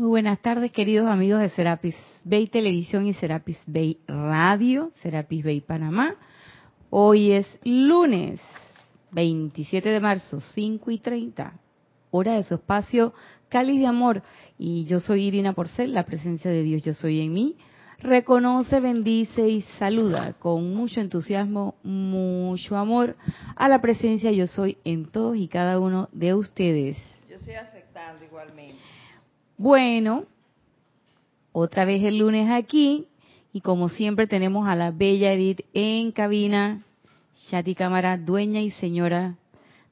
Muy buenas tardes, queridos amigos de Serapis Bay Televisión y Serapis Bay Radio, Serapis Bay Panamá. Hoy es lunes 27 de marzo, 5 y 30, hora de su espacio Cáliz de Amor. Y yo soy Irina Porcel, la presencia de Dios, yo soy en mí. Reconoce, bendice y saluda con mucho entusiasmo, mucho amor a la presencia yo soy en todos y cada uno de ustedes. Yo estoy aceptando igualmente. Bueno, otra vez el lunes aquí y como siempre tenemos a la bella Edith en cabina, Shati Cámara, dueña y señora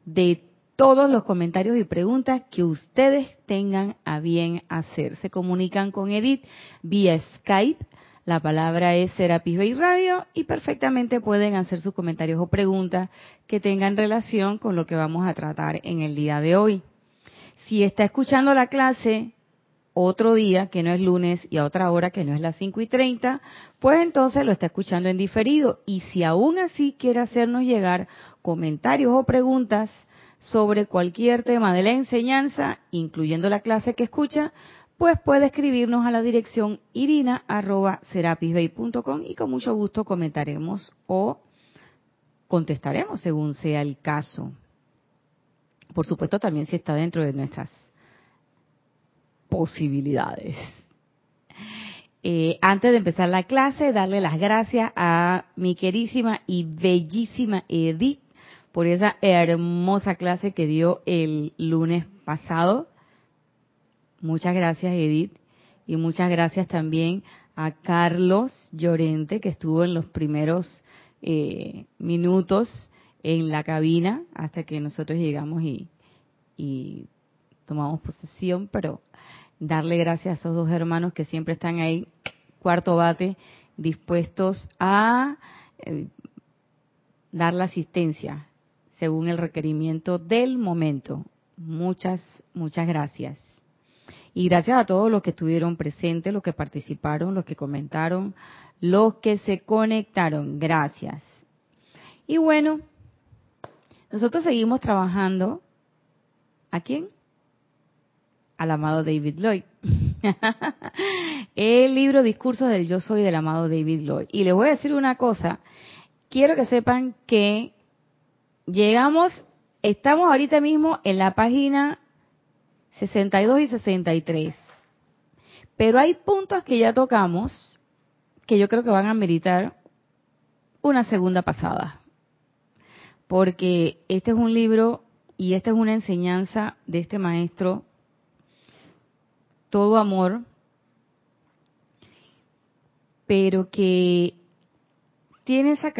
de todos los comentarios y preguntas que ustedes tengan a bien hacer. Se comunican con Edith vía Skype. La palabra es Serapis Bay Radio y perfectamente pueden hacer sus comentarios o preguntas que tengan relación con lo que vamos a tratar en el día de hoy. Si está escuchando la clase otro día que no es lunes y a otra hora que no es las 5 y 30, pues entonces lo está escuchando en diferido. Y si aún así quiere hacernos llegar comentarios o preguntas sobre cualquier tema de la enseñanza, incluyendo la clase que escucha, pues puede escribirnos a la dirección irina.serapisbay.com y con mucho gusto comentaremos o contestaremos según sea el caso. Por supuesto, también si está dentro de nuestras posibilidades. Eh, antes de empezar la clase, darle las gracias a mi querísima y bellísima Edith por esa hermosa clase que dio el lunes pasado. Muchas gracias, Edith. Y muchas gracias también a Carlos Llorente, que estuvo en los primeros eh, minutos en la cabina hasta que nosotros llegamos y, y tomamos posesión, pero darle gracias a esos dos hermanos que siempre están ahí, cuarto bate, dispuestos a eh, dar la asistencia según el requerimiento del momento. Muchas, muchas gracias. Y gracias a todos los que estuvieron presentes, los que participaron, los que comentaron, los que se conectaron. Gracias. Y bueno, nosotros seguimos trabajando. ¿A quién? Al amado David Lloyd. El libro Discursos del Yo Soy del amado David Lloyd. Y les voy a decir una cosa. Quiero que sepan que llegamos, estamos ahorita mismo en la página 62 y 63. Pero hay puntos que ya tocamos que yo creo que van a meritar una segunda pasada. Porque este es un libro y esta es una enseñanza de este maestro, todo amor, pero que tiene esa,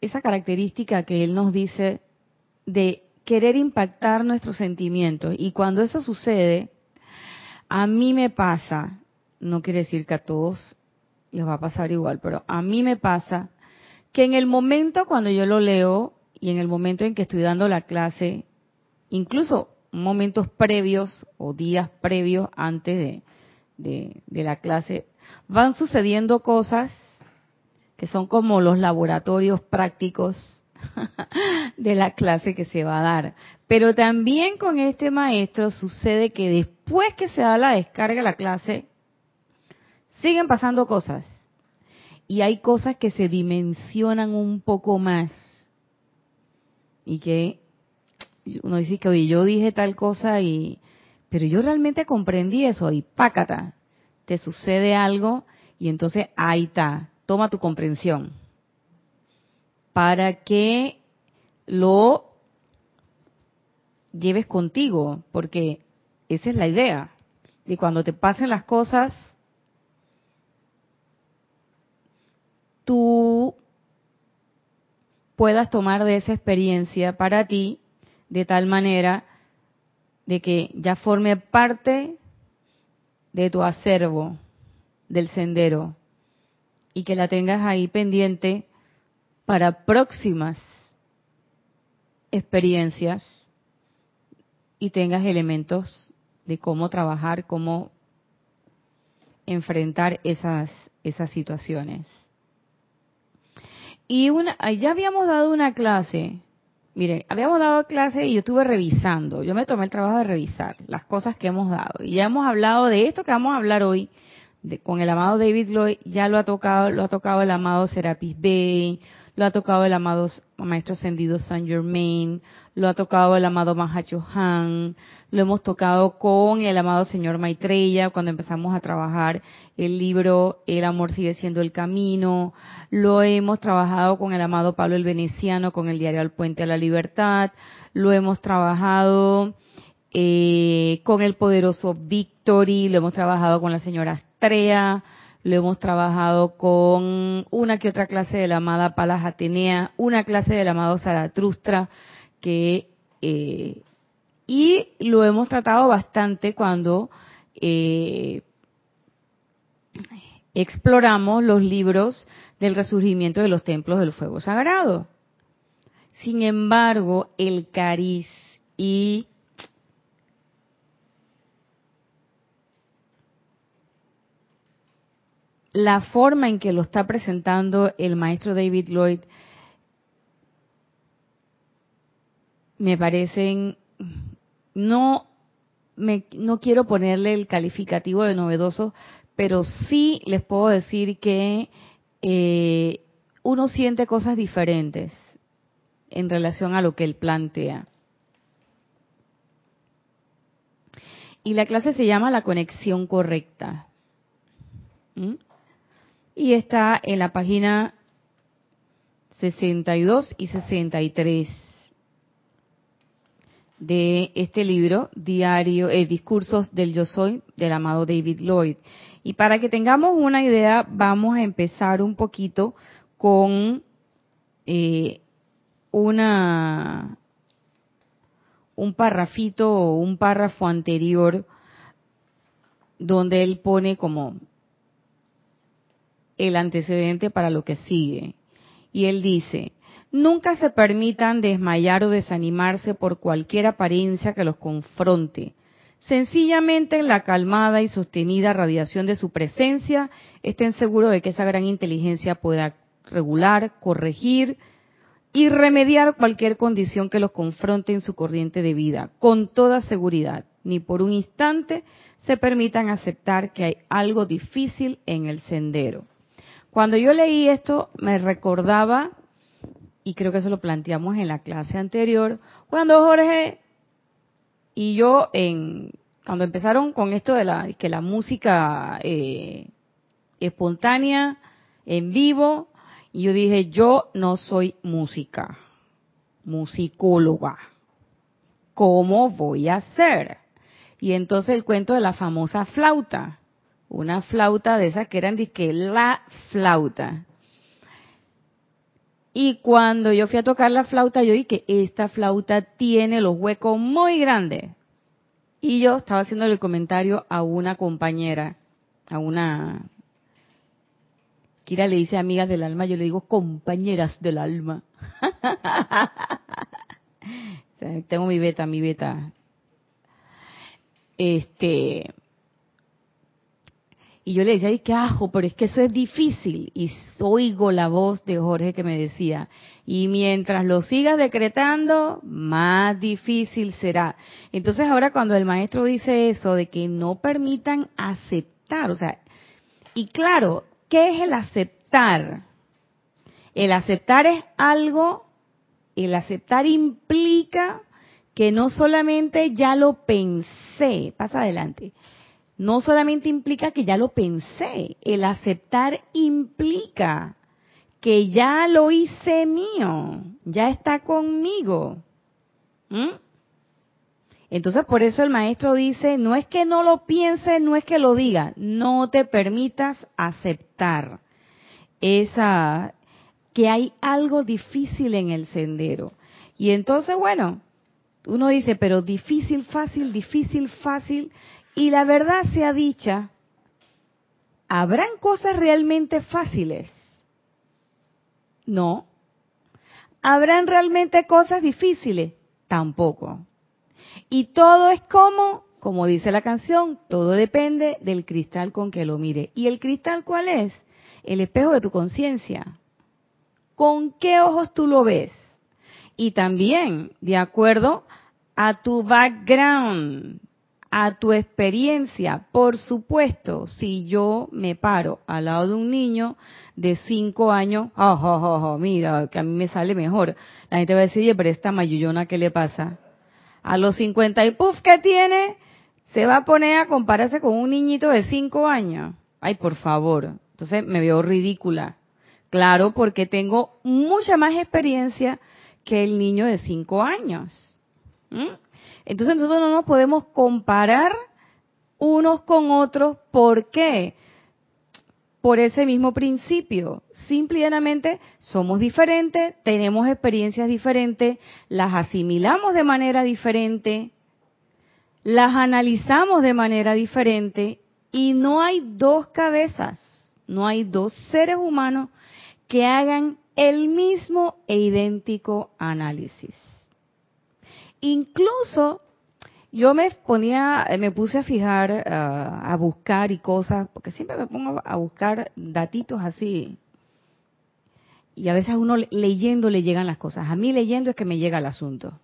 esa característica que él nos dice de querer impactar nuestros sentimientos. Y cuando eso sucede, a mí me pasa, no quiere decir que a todos les va a pasar igual, pero a mí me pasa que en el momento cuando yo lo leo y en el momento en que estoy dando la clase, incluso momentos previos o días previos antes de, de la clase, van sucediendo cosas que son como los laboratorios prácticos de la clase que se va a dar. Pero también con este maestro sucede que después que se da la descarga de la clase, siguen pasando cosas. Y hay cosas que se dimensionan un poco más. Y que uno dice que, oye, yo dije tal cosa y... Pero yo realmente comprendí eso y pácata, te sucede algo y entonces ahí está, toma tu comprensión para que lo lleves contigo, porque esa es la idea. Y cuando te pasen las cosas, tú puedas tomar de esa experiencia para ti de tal manera de que ya forme parte de tu acervo del sendero y que la tengas ahí pendiente para próximas experiencias y tengas elementos de cómo trabajar, cómo enfrentar esas, esas situaciones. Y una, ya habíamos dado una clase miren, habíamos dado clase y yo estuve revisando, yo me tomé el trabajo de revisar las cosas que hemos dado. Y ya hemos hablado de esto que vamos a hablar hoy, de, con el amado David Lloyd, ya lo ha tocado, lo ha tocado el amado Serapis Bey, lo ha tocado el amado Maestro Ascendido Saint Germain, lo ha tocado el amado Mahacho Han, lo hemos tocado con el amado Señor Maitreya cuando empezamos a trabajar el libro El amor sigue siendo el camino, lo hemos trabajado con el amado Pablo el Veneciano, con el diario Al Puente a la Libertad, lo hemos trabajado eh, con el poderoso Victory, lo hemos trabajado con la señora Astrea, lo hemos trabajado con una que otra clase de la amada Palas Atenea, una clase del amado Zaratustra, que eh, y lo hemos tratado bastante cuando eh, exploramos los libros del resurgimiento de los templos del fuego sagrado. Sin embargo, el cariz y la forma en que lo está presentando el maestro David Lloyd me parecen no me, no quiero ponerle el calificativo de novedoso, pero sí les puedo decir que eh, uno siente cosas diferentes en relación a lo que él plantea. Y la clase se llama La conexión correcta. ¿Mm? y está en la página 62 y 63 de este libro, Diario, eh, Discursos del Yo Soy, del amado David Lloyd. Y para que tengamos una idea, vamos a empezar un poquito con eh, una un parrafito o un párrafo anterior donde él pone como el antecedente para lo que sigue. Y él dice, nunca se permitan desmayar o desanimarse por cualquier apariencia que los confronte. Sencillamente en la calmada y sostenida radiación de su presencia, estén seguros de que esa gran inteligencia pueda regular, corregir y remediar cualquier condición que los confronte en su corriente de vida, con toda seguridad. Ni por un instante se permitan aceptar que hay algo difícil en el sendero. Cuando yo leí esto, me recordaba, y creo que eso lo planteamos en la clase anterior, cuando Jorge y yo, en, cuando empezaron con esto de la, que la música eh, espontánea, en vivo, y yo dije, yo no soy música, musicóloga. ¿Cómo voy a ser? Y entonces el cuento de la famosa flauta una flauta de esas que eran que la flauta. Y cuando yo fui a tocar la flauta, yo dije que esta flauta tiene los huecos muy grandes. Y yo estaba haciendo el comentario a una compañera, a una... Kira le dice amigas del alma, yo le digo compañeras del alma. Tengo mi beta, mi beta. Este, y yo le decía, ay, qué ajo, pero es que eso es difícil. Y oigo la voz de Jorge que me decía, y mientras lo sigas decretando, más difícil será. Entonces ahora cuando el maestro dice eso, de que no permitan aceptar, o sea, y claro, ¿qué es el aceptar? El aceptar es algo, el aceptar implica que no solamente ya lo pensé, pasa adelante, no solamente implica que ya lo pensé, el aceptar implica que ya lo hice mío, ya está conmigo. ¿Mm? Entonces por eso el maestro dice, no es que no lo piense, no es que lo diga, no te permitas aceptar esa que hay algo difícil en el sendero. Y entonces, bueno, uno dice, pero difícil, fácil, difícil, fácil. Y la verdad sea dicha, ¿habrán cosas realmente fáciles? No. ¿Habrán realmente cosas difíciles? Tampoco. Y todo es como, como dice la canción, todo depende del cristal con que lo mire. ¿Y el cristal cuál es? El espejo de tu conciencia. ¿Con qué ojos tú lo ves? y también de acuerdo a tu background, a tu experiencia. Por supuesto, si yo me paro al lado de un niño de 5 años, oh, mira, que a mí me sale mejor. La gente va a decir, oye, pero esta mayullona, ¿qué le pasa? A los 50 y puff que tiene, se va a poner a compararse con un niñito de 5 años. Ay, por favor. Entonces me veo ridícula. Claro, porque tengo mucha más experiencia que el niño de 5 años. ¿Mm? Entonces nosotros no nos podemos comparar unos con otros. ¿Por qué? Por ese mismo principio. Simplemente somos diferentes, tenemos experiencias diferentes, las asimilamos de manera diferente, las analizamos de manera diferente y no hay dos cabezas, no hay dos seres humanos que hagan el mismo e idéntico análisis. Incluso yo me ponía, me puse a fijar, a buscar y cosas, porque siempre me pongo a buscar datitos así. Y a veces a uno leyendo le llegan las cosas. A mí leyendo es que me llega el asunto.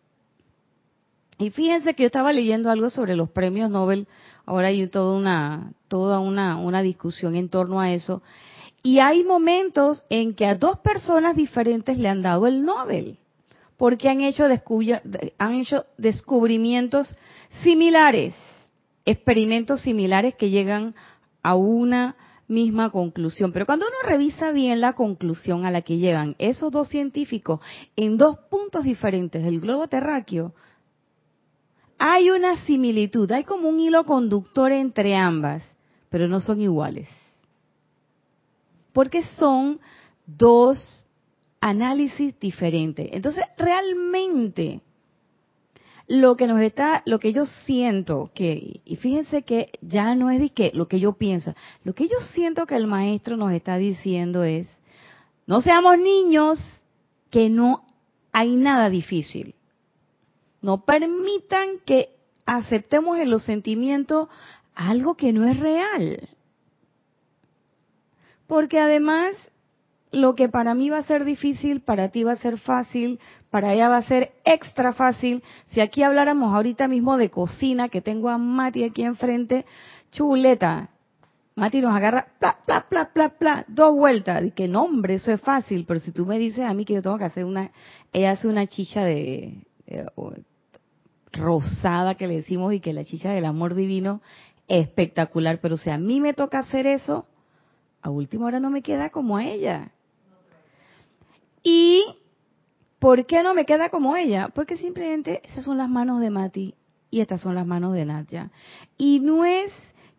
Y fíjense que yo estaba leyendo algo sobre los premios Nobel. Ahora hay toda una, toda una, una discusión en torno a eso. Y hay momentos en que a dos personas diferentes le han dado el Nobel, porque han hecho, han hecho descubrimientos similares, experimentos similares que llegan a una misma conclusión. Pero cuando uno revisa bien la conclusión a la que llegan esos dos científicos en dos puntos diferentes del globo terráqueo, hay una similitud, hay como un hilo conductor entre ambas, pero no son iguales porque son dos análisis diferentes. Entonces, realmente lo que nos está, lo que yo siento que, y fíjense que ya no es de que lo que yo pienso, lo que yo siento que el maestro nos está diciendo es, no seamos niños, que no hay nada difícil. No permitan que aceptemos en los sentimientos algo que no es real. Porque además, lo que para mí va a ser difícil, para ti va a ser fácil, para ella va a ser extra fácil. Si aquí habláramos ahorita mismo de cocina, que tengo a Mati aquí enfrente, chuleta. Mati nos agarra, pla, pla, pla, pla, pla, dos vueltas. Y que no, hombre, eso es fácil. Pero si tú me dices a mí que yo tengo que hacer una, ella hace una chicha de, rosada que le decimos y que la chicha del amor divino, espectacular. Pero si a mí me toca hacer eso, a última hora no me queda como ella. ¿Y por qué no me queda como ella? Porque simplemente esas son las manos de Mati y estas son las manos de Nadia. Y no es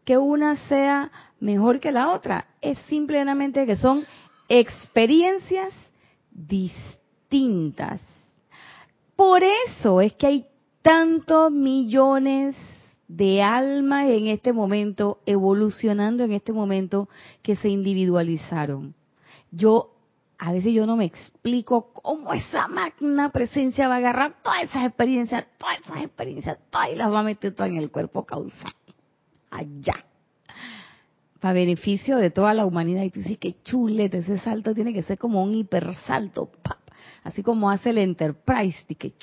que una sea mejor que la otra, es simplemente que son experiencias distintas. Por eso es que hay tantos millones de almas en este momento, evolucionando en este momento, que se individualizaron. Yo, a veces yo no me explico cómo esa magna presencia va a agarrar todas esas experiencias, todas esas experiencias, todas y las va a meter todas en el cuerpo causal. Allá. Para beneficio de toda la humanidad. Y tú dices que chulete, ese salto tiene que ser como un hipersalto, así como hace el Enterprise, que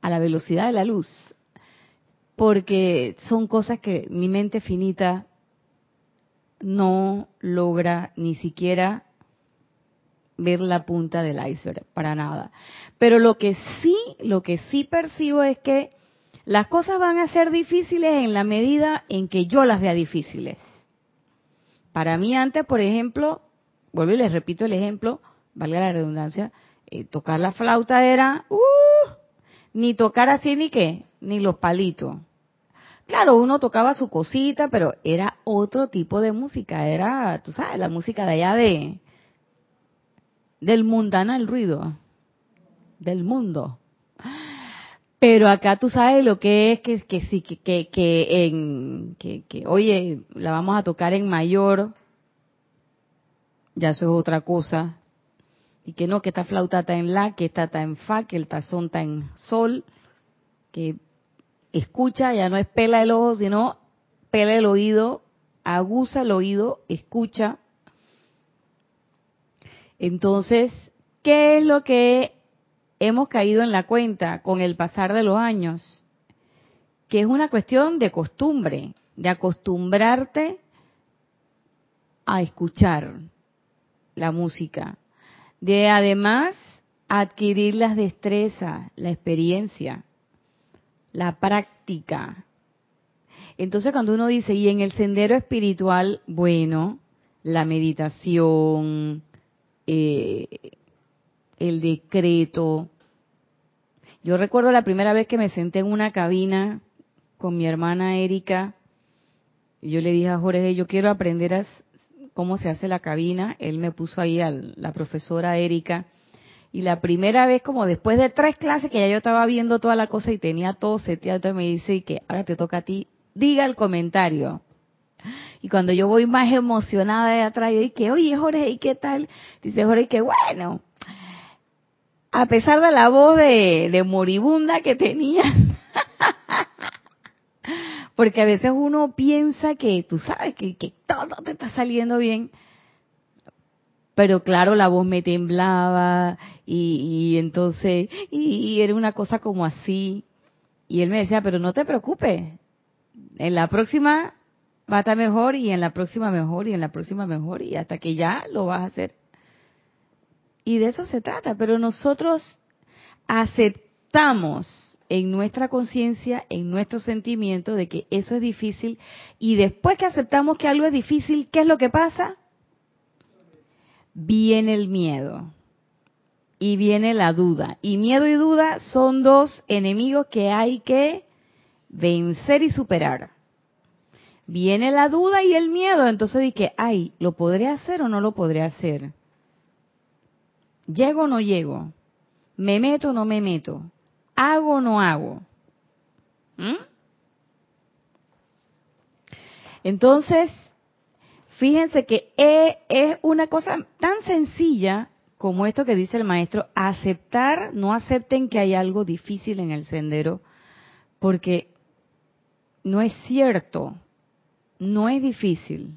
a la velocidad de la luz porque son cosas que mi mente finita no logra ni siquiera ver la punta del iceberg, para nada. Pero lo que sí, lo que sí percibo es que las cosas van a ser difíciles en la medida en que yo las vea difíciles. Para mí antes, por ejemplo, vuelvo y les repito el ejemplo, valga la redundancia, eh, tocar la flauta era, uh, ni tocar así ni qué, ni los palitos. Claro, uno tocaba su cosita, pero era otro tipo de música, era, tú sabes, la música de allá de del mundana el ruido, del mundo. Pero acá tú sabes lo que es que que sí que que, que en que, que oye, la vamos a tocar en mayor. Ya eso es otra cosa. Y que no, que esta flauta está en la, que esta está en fa, que el tazón está en sol, que escucha, ya no es pela el ojo, sino pela el oído, aguza el oído, escucha. Entonces, ¿qué es lo que hemos caído en la cuenta con el pasar de los años que es una cuestión de costumbre, de acostumbrarte a escuchar la música, de además adquirir las destrezas, la experiencia, la práctica. Entonces cuando uno dice, y en el sendero espiritual, bueno, la meditación, eh, el decreto. Yo recuerdo la primera vez que me senté en una cabina con mi hermana Erika. Yo le dije a Jorge, yo quiero aprender a cómo se hace la cabina. Él me puso ahí a la profesora Erika. Y la primera vez, como después de tres clases, que ya yo estaba viendo toda la cosa y tenía todo seteado, me dice que ahora te toca a ti, diga el comentario. Y cuando yo voy más emocionada de atrás, y que, oye Jorge, ¿y qué tal? Dice Jorge, que bueno, a pesar de la voz de moribunda que tenía, porque a veces uno piensa que tú sabes que, todo te está saliendo bien, pero claro, la voz me temblaba y, entonces, y, era una cosa como así. Y él me decía, pero no te preocupes, en la próxima va a estar mejor y en la próxima mejor y en la próxima mejor y hasta que ya lo vas a hacer. Y de eso se trata, pero nosotros aceptamos en nuestra conciencia, en nuestro sentimiento de que eso es difícil y después que aceptamos que algo es difícil, ¿qué es lo que pasa? Viene el miedo y viene la duda. Y miedo y duda son dos enemigos que hay que vencer y superar. Viene la duda y el miedo, entonces dije, ay, ¿lo podré hacer o no lo podré hacer? ¿Llego o no llego? ¿Me meto o no me meto? ¿Hago o no hago? ¿Mm? Entonces, fíjense que es una cosa tan sencilla como esto que dice el maestro, aceptar, no acepten que hay algo difícil en el sendero, porque no es cierto, no es difícil.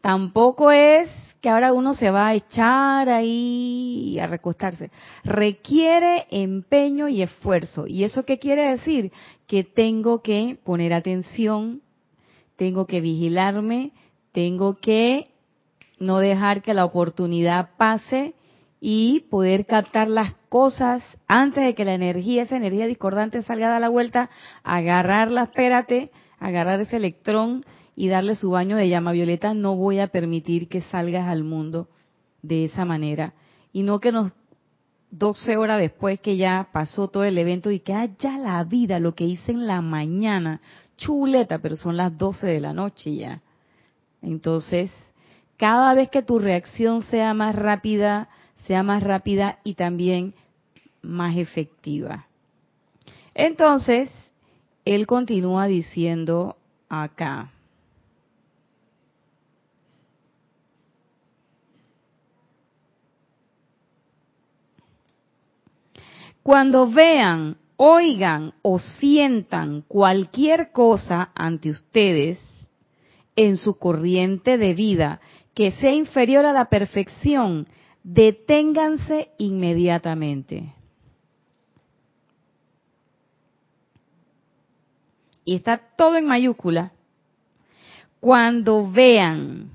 Tampoco es que ahora uno se va a echar ahí a recostarse. Requiere empeño y esfuerzo. ¿Y eso qué quiere decir? Que tengo que poner atención, tengo que vigilarme, tengo que no dejar que la oportunidad pase y poder captar las cosas antes de que la energía, esa energía discordante salga a la vuelta, agarrarla, espérate, agarrar ese electrón y darle su baño de llama violeta, no voy a permitir que salgas al mundo de esa manera. Y no que nos 12 horas después que ya pasó todo el evento y que haya la vida, lo que hice en la mañana, chuleta, pero son las 12 de la noche ya. Entonces, cada vez que tu reacción sea más rápida, sea más rápida y también más efectiva. Entonces, él continúa diciendo acá, Cuando vean, oigan o sientan cualquier cosa ante ustedes en su corriente de vida que sea inferior a la perfección, deténganse inmediatamente. Y está todo en mayúscula. Cuando vean,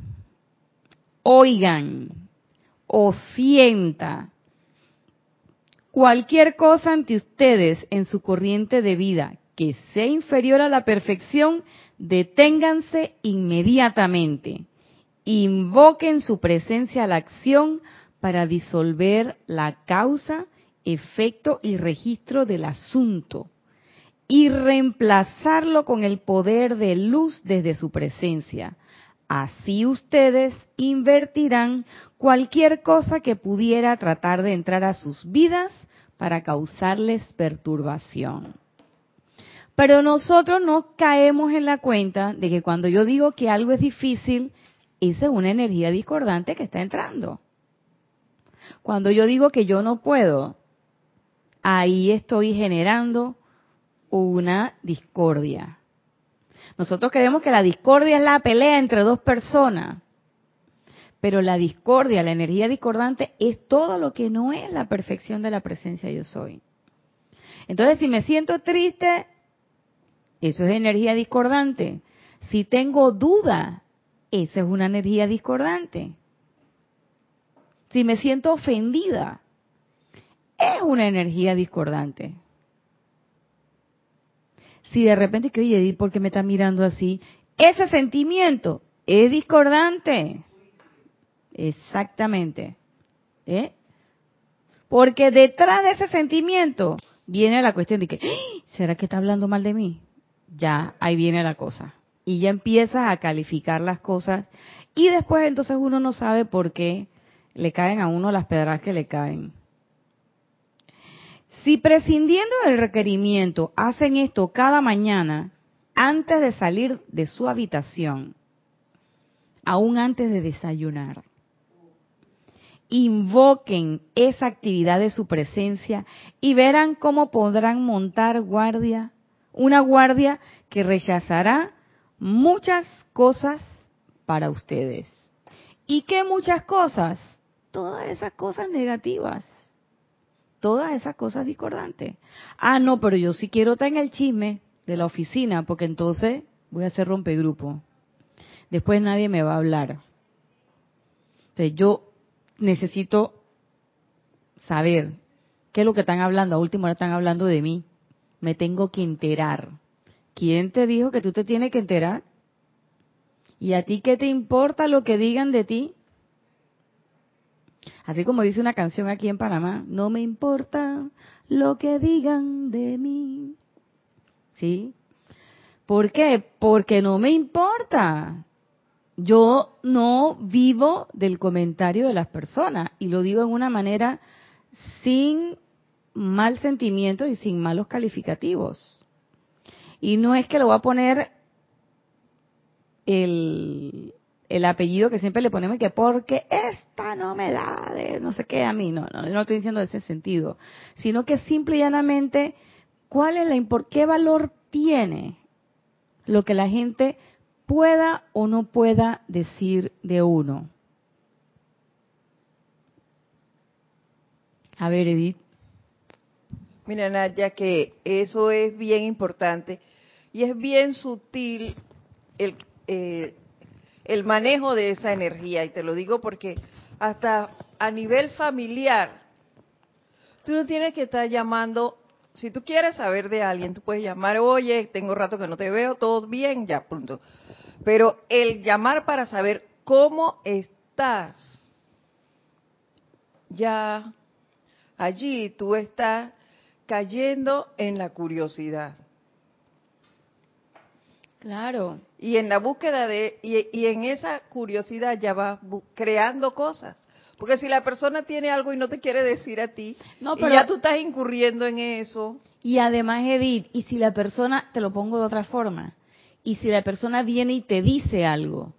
oigan o sientan cualquier cosa ante ustedes en su corriente de vida que sea inferior a la perfección, deténganse inmediatamente. Invoquen su presencia a la acción para disolver la causa, efecto y registro del asunto y reemplazarlo con el poder de luz desde su presencia. Así ustedes invertirán cualquier cosa que pudiera tratar de entrar a sus vidas para causarles perturbación. Pero nosotros no caemos en la cuenta de que cuando yo digo que algo es difícil, esa es una energía discordante que está entrando. Cuando yo digo que yo no puedo, ahí estoy generando una discordia. Nosotros creemos que la discordia es la pelea entre dos personas. Pero la discordia, la energía discordante, es todo lo que no es la perfección de la presencia yo soy. Entonces, si me siento triste, eso es energía discordante. Si tengo duda, esa es una energía discordante. Si me siento ofendida, es una energía discordante. Si de repente que, oye, ¿por qué me está mirando así? Ese sentimiento es discordante. Exactamente. ¿Eh? Porque detrás de ese sentimiento viene la cuestión de que, ¡Ah! ¿será que está hablando mal de mí? Ya, ahí viene la cosa. Y ya empieza a calificar las cosas. Y después entonces uno no sabe por qué le caen a uno las pedras que le caen. Si prescindiendo del requerimiento hacen esto cada mañana, antes de salir de su habitación, aún antes de desayunar, invoquen esa actividad de su presencia y verán cómo podrán montar guardia, una guardia que rechazará muchas cosas para ustedes. ¿Y qué muchas cosas? Todas esas cosas negativas todas esas cosas discordantes. Ah, no, pero yo sí quiero estar en el chisme de la oficina, porque entonces voy a hacer rompegrupo. Después nadie me va a hablar. Entonces yo necesito saber qué es lo que están hablando. A último hora están hablando de mí. Me tengo que enterar. ¿Quién te dijo que tú te tienes que enterar? ¿Y a ti qué te importa lo que digan de ti? Así como dice una canción aquí en Panamá, no me importa lo que digan de mí. ¿Sí? ¿Por qué? Porque no me importa. Yo no vivo del comentario de las personas y lo digo en una manera sin mal sentimiento y sin malos calificativos. Y no es que lo voy a poner el, el apellido que siempre le ponemos que porque esta no me da de no sé qué a mí, no, no, no estoy diciendo de ese sentido, sino que simple y llanamente, ¿cuál es la qué valor tiene lo que la gente pueda o no pueda decir de uno? A ver, Edith. Mira, Nadia, que eso es bien importante y es bien sutil el, eh, el manejo de esa energía. Y te lo digo porque hasta a nivel familiar, tú no tienes que estar llamando, si tú quieres saber de alguien, tú puedes llamar, oye, tengo rato que no te veo, todo bien, ya, punto. Pero el llamar para saber cómo estás, ya allí tú estás cayendo en la curiosidad. Claro. Y en la búsqueda de, y, en esa curiosidad ya vas creando cosas. Porque si la persona tiene algo y no te quiere decir a ti, no, pero, y ya tú estás incurriendo en eso. Y además, Edith, y si la persona, te lo pongo de otra forma, y si la persona viene y te dice algo,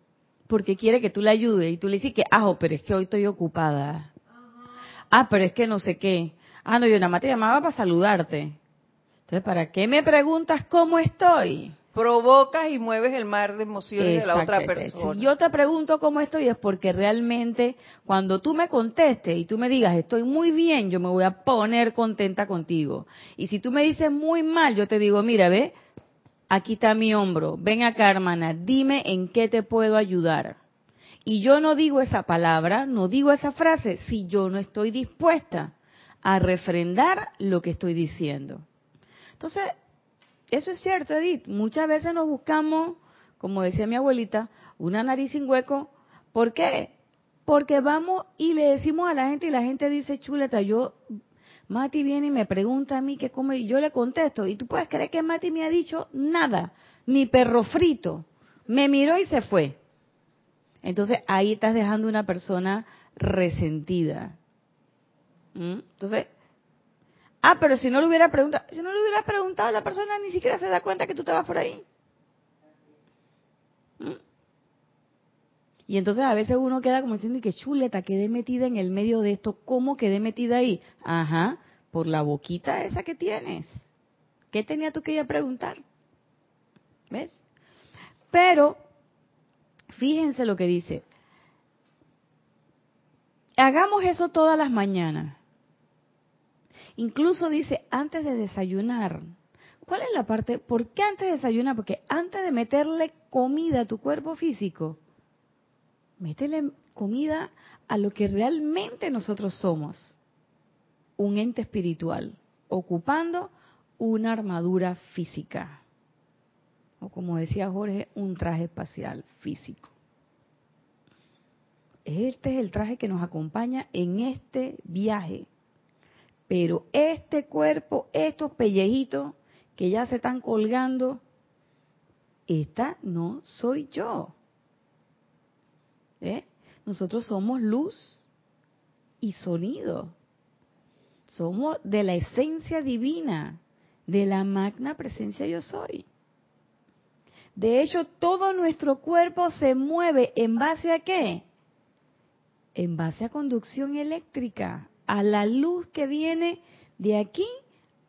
porque quiere que tú le ayudes, y tú le dices que, ah, pero es que hoy estoy ocupada. Ah, pero es que no sé qué. Ah, no, yo nada más te llamaba para saludarte. Entonces, ¿para qué me preguntas cómo estoy? Provocas y mueves el mar de emociones de la otra persona. yo te pregunto cómo estoy es porque realmente cuando tú me contestes y tú me digas estoy muy bien, yo me voy a poner contenta contigo. Y si tú me dices muy mal, yo te digo, mira, ve, aquí está mi hombro, ven acá hermana, dime en qué te puedo ayudar. Y yo no digo esa palabra, no digo esa frase si yo no estoy dispuesta a refrendar lo que estoy diciendo. Entonces, eso es cierto, Edith. Muchas veces nos buscamos, como decía mi abuelita, una nariz sin hueco. ¿Por qué? Porque vamos y le decimos a la gente y la gente dice, chuleta, yo, Mati viene y me pregunta a mí qué come y yo le contesto. Y tú puedes creer que Mati me ha dicho nada, ni perro frito. Me miró y se fue. Entonces ahí estás dejando una persona resentida. ¿Mm? Entonces, Ah, pero si no le hubiera preguntado, si no le hubiera preguntado, la persona ni siquiera se da cuenta que tú vas por ahí. ¿Mm? Y entonces a veces uno queda como diciendo que chuleta, quedé metida en el medio de esto. ¿Cómo quedé metida ahí? Ajá, por la boquita esa que tienes. ¿Qué tenía tú que ir a preguntar? ¿Ves? Pero, fíjense lo que dice. hagamos eso todas las mañanas. Incluso dice, antes de desayunar. ¿Cuál es la parte? ¿Por qué antes de desayunar? Porque antes de meterle comida a tu cuerpo físico, métele comida a lo que realmente nosotros somos. Un ente espiritual, ocupando una armadura física. O como decía Jorge, un traje espacial físico. Este es el traje que nos acompaña en este viaje. Pero este cuerpo, estos pellejitos que ya se están colgando, esta no soy yo. ¿Eh? Nosotros somos luz y sonido. Somos de la esencia divina, de la magna presencia yo soy. De hecho, todo nuestro cuerpo se mueve en base a qué? en base a conducción eléctrica, a la luz que viene de aquí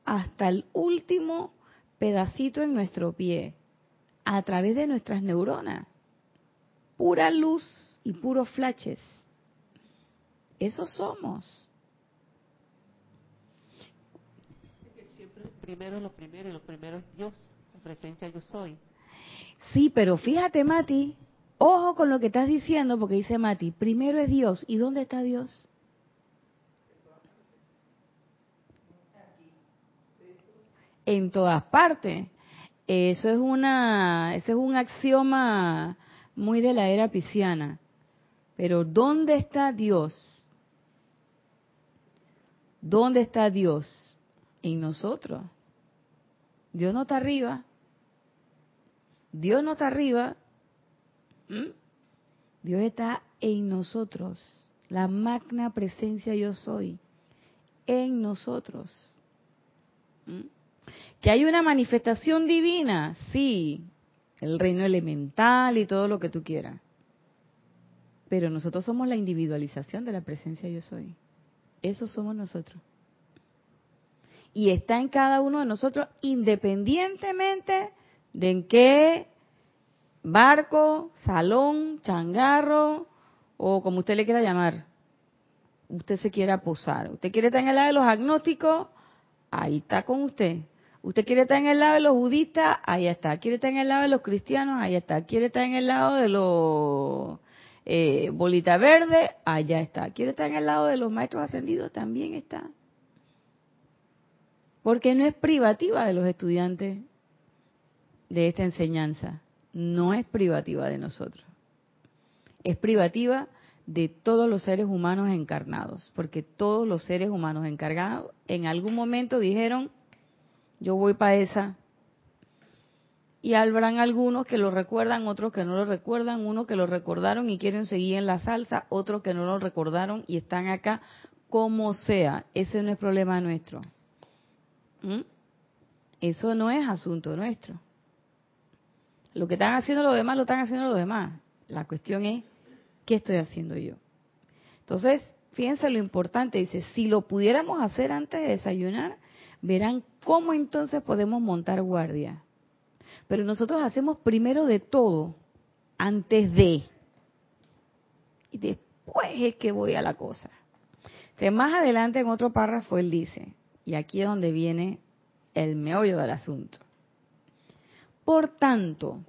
hasta el último pedacito en nuestro pie, a través de nuestras neuronas. Pura luz y puros flashes. Eso somos. Siempre primero lo primero y lo primero es Dios, la presencia yo soy. Sí, pero fíjate, Mati, Ojo con lo que estás diciendo, porque dice Mati, primero es Dios. ¿Y dónde está Dios? En todas partes. Eso es una, ese es un axioma muy de la era pisciana. Pero ¿dónde está Dios? ¿Dónde está Dios? En nosotros. Dios no está arriba. Dios no está arriba, ¿Mm? Dios está en nosotros. La magna presencia yo soy. En nosotros. ¿Mm? Que hay una manifestación divina, sí. El reino elemental y todo lo que tú quieras. Pero nosotros somos la individualización de la presencia yo soy. Eso somos nosotros. Y está en cada uno de nosotros independientemente de en qué barco, salón, changarro o como usted le quiera llamar. Usted se quiera posar. Usted quiere estar en el lado de los agnósticos, ahí está con usted. Usted quiere estar en el lado de los budistas, ahí está. Quiere estar en el lado de los cristianos, ahí está. Quiere estar en el lado de los eh, bolita allá está. Quiere estar en el lado de los maestros ascendidos, también está. Porque no es privativa de los estudiantes de esta enseñanza no es privativa de nosotros. Es privativa de todos los seres humanos encarnados, porque todos los seres humanos encargados en algún momento dijeron, yo voy para esa. Y habrán algunos que lo recuerdan, otros que no lo recuerdan, unos que lo recordaron y quieren seguir en la salsa, otros que no lo recordaron y están acá, como sea. Ese no es problema nuestro. ¿Mm? Eso no es asunto nuestro. Lo que están haciendo los demás, lo están haciendo los demás. La cuestión es, ¿qué estoy haciendo yo? Entonces, fíjense lo importante, dice, si lo pudiéramos hacer antes de desayunar, verán cómo entonces podemos montar guardia. Pero nosotros hacemos primero de todo, antes de. Y después es que voy a la cosa. Entonces, más adelante en otro párrafo él dice, y aquí es donde viene el meollo del asunto. Por tanto,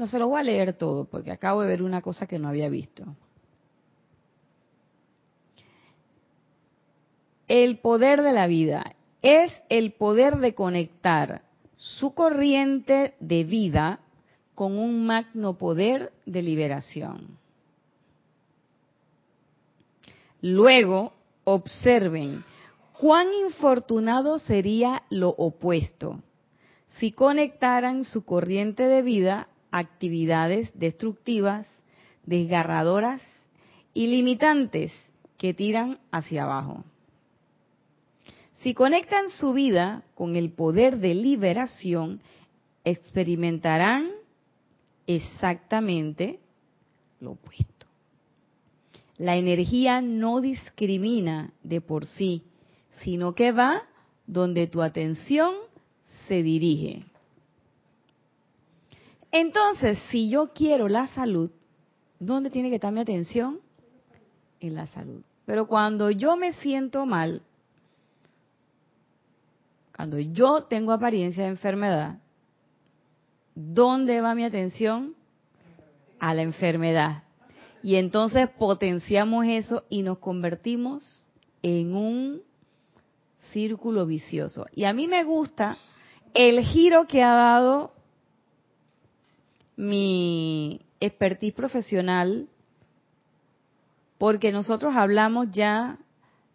No se lo voy a leer todo porque acabo de ver una cosa que no había visto. El poder de la vida es el poder de conectar su corriente de vida con un magno poder de liberación. Luego, observen cuán infortunado sería lo opuesto si conectaran su corriente de vida actividades destructivas, desgarradoras y limitantes que tiran hacia abajo. Si conectan su vida con el poder de liberación, experimentarán exactamente lo opuesto. La energía no discrimina de por sí, sino que va donde tu atención se dirige. Entonces, si yo quiero la salud, ¿dónde tiene que estar mi atención? En la salud. Pero cuando yo me siento mal, cuando yo tengo apariencia de enfermedad, ¿dónde va mi atención? A la enfermedad. Y entonces potenciamos eso y nos convertimos en un círculo vicioso. Y a mí me gusta el giro que ha dado mi expertise profesional, porque nosotros hablamos ya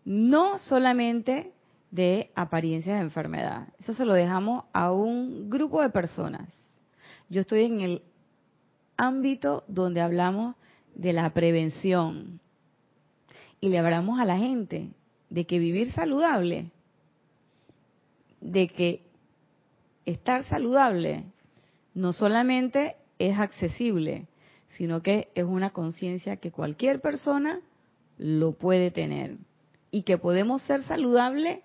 no solamente de apariencias de enfermedad, eso se lo dejamos a un grupo de personas. Yo estoy en el ámbito donde hablamos de la prevención y le hablamos a la gente de que vivir saludable, de que estar saludable no solamente es accesible, sino que es una conciencia que cualquier persona lo puede tener y que podemos ser saludables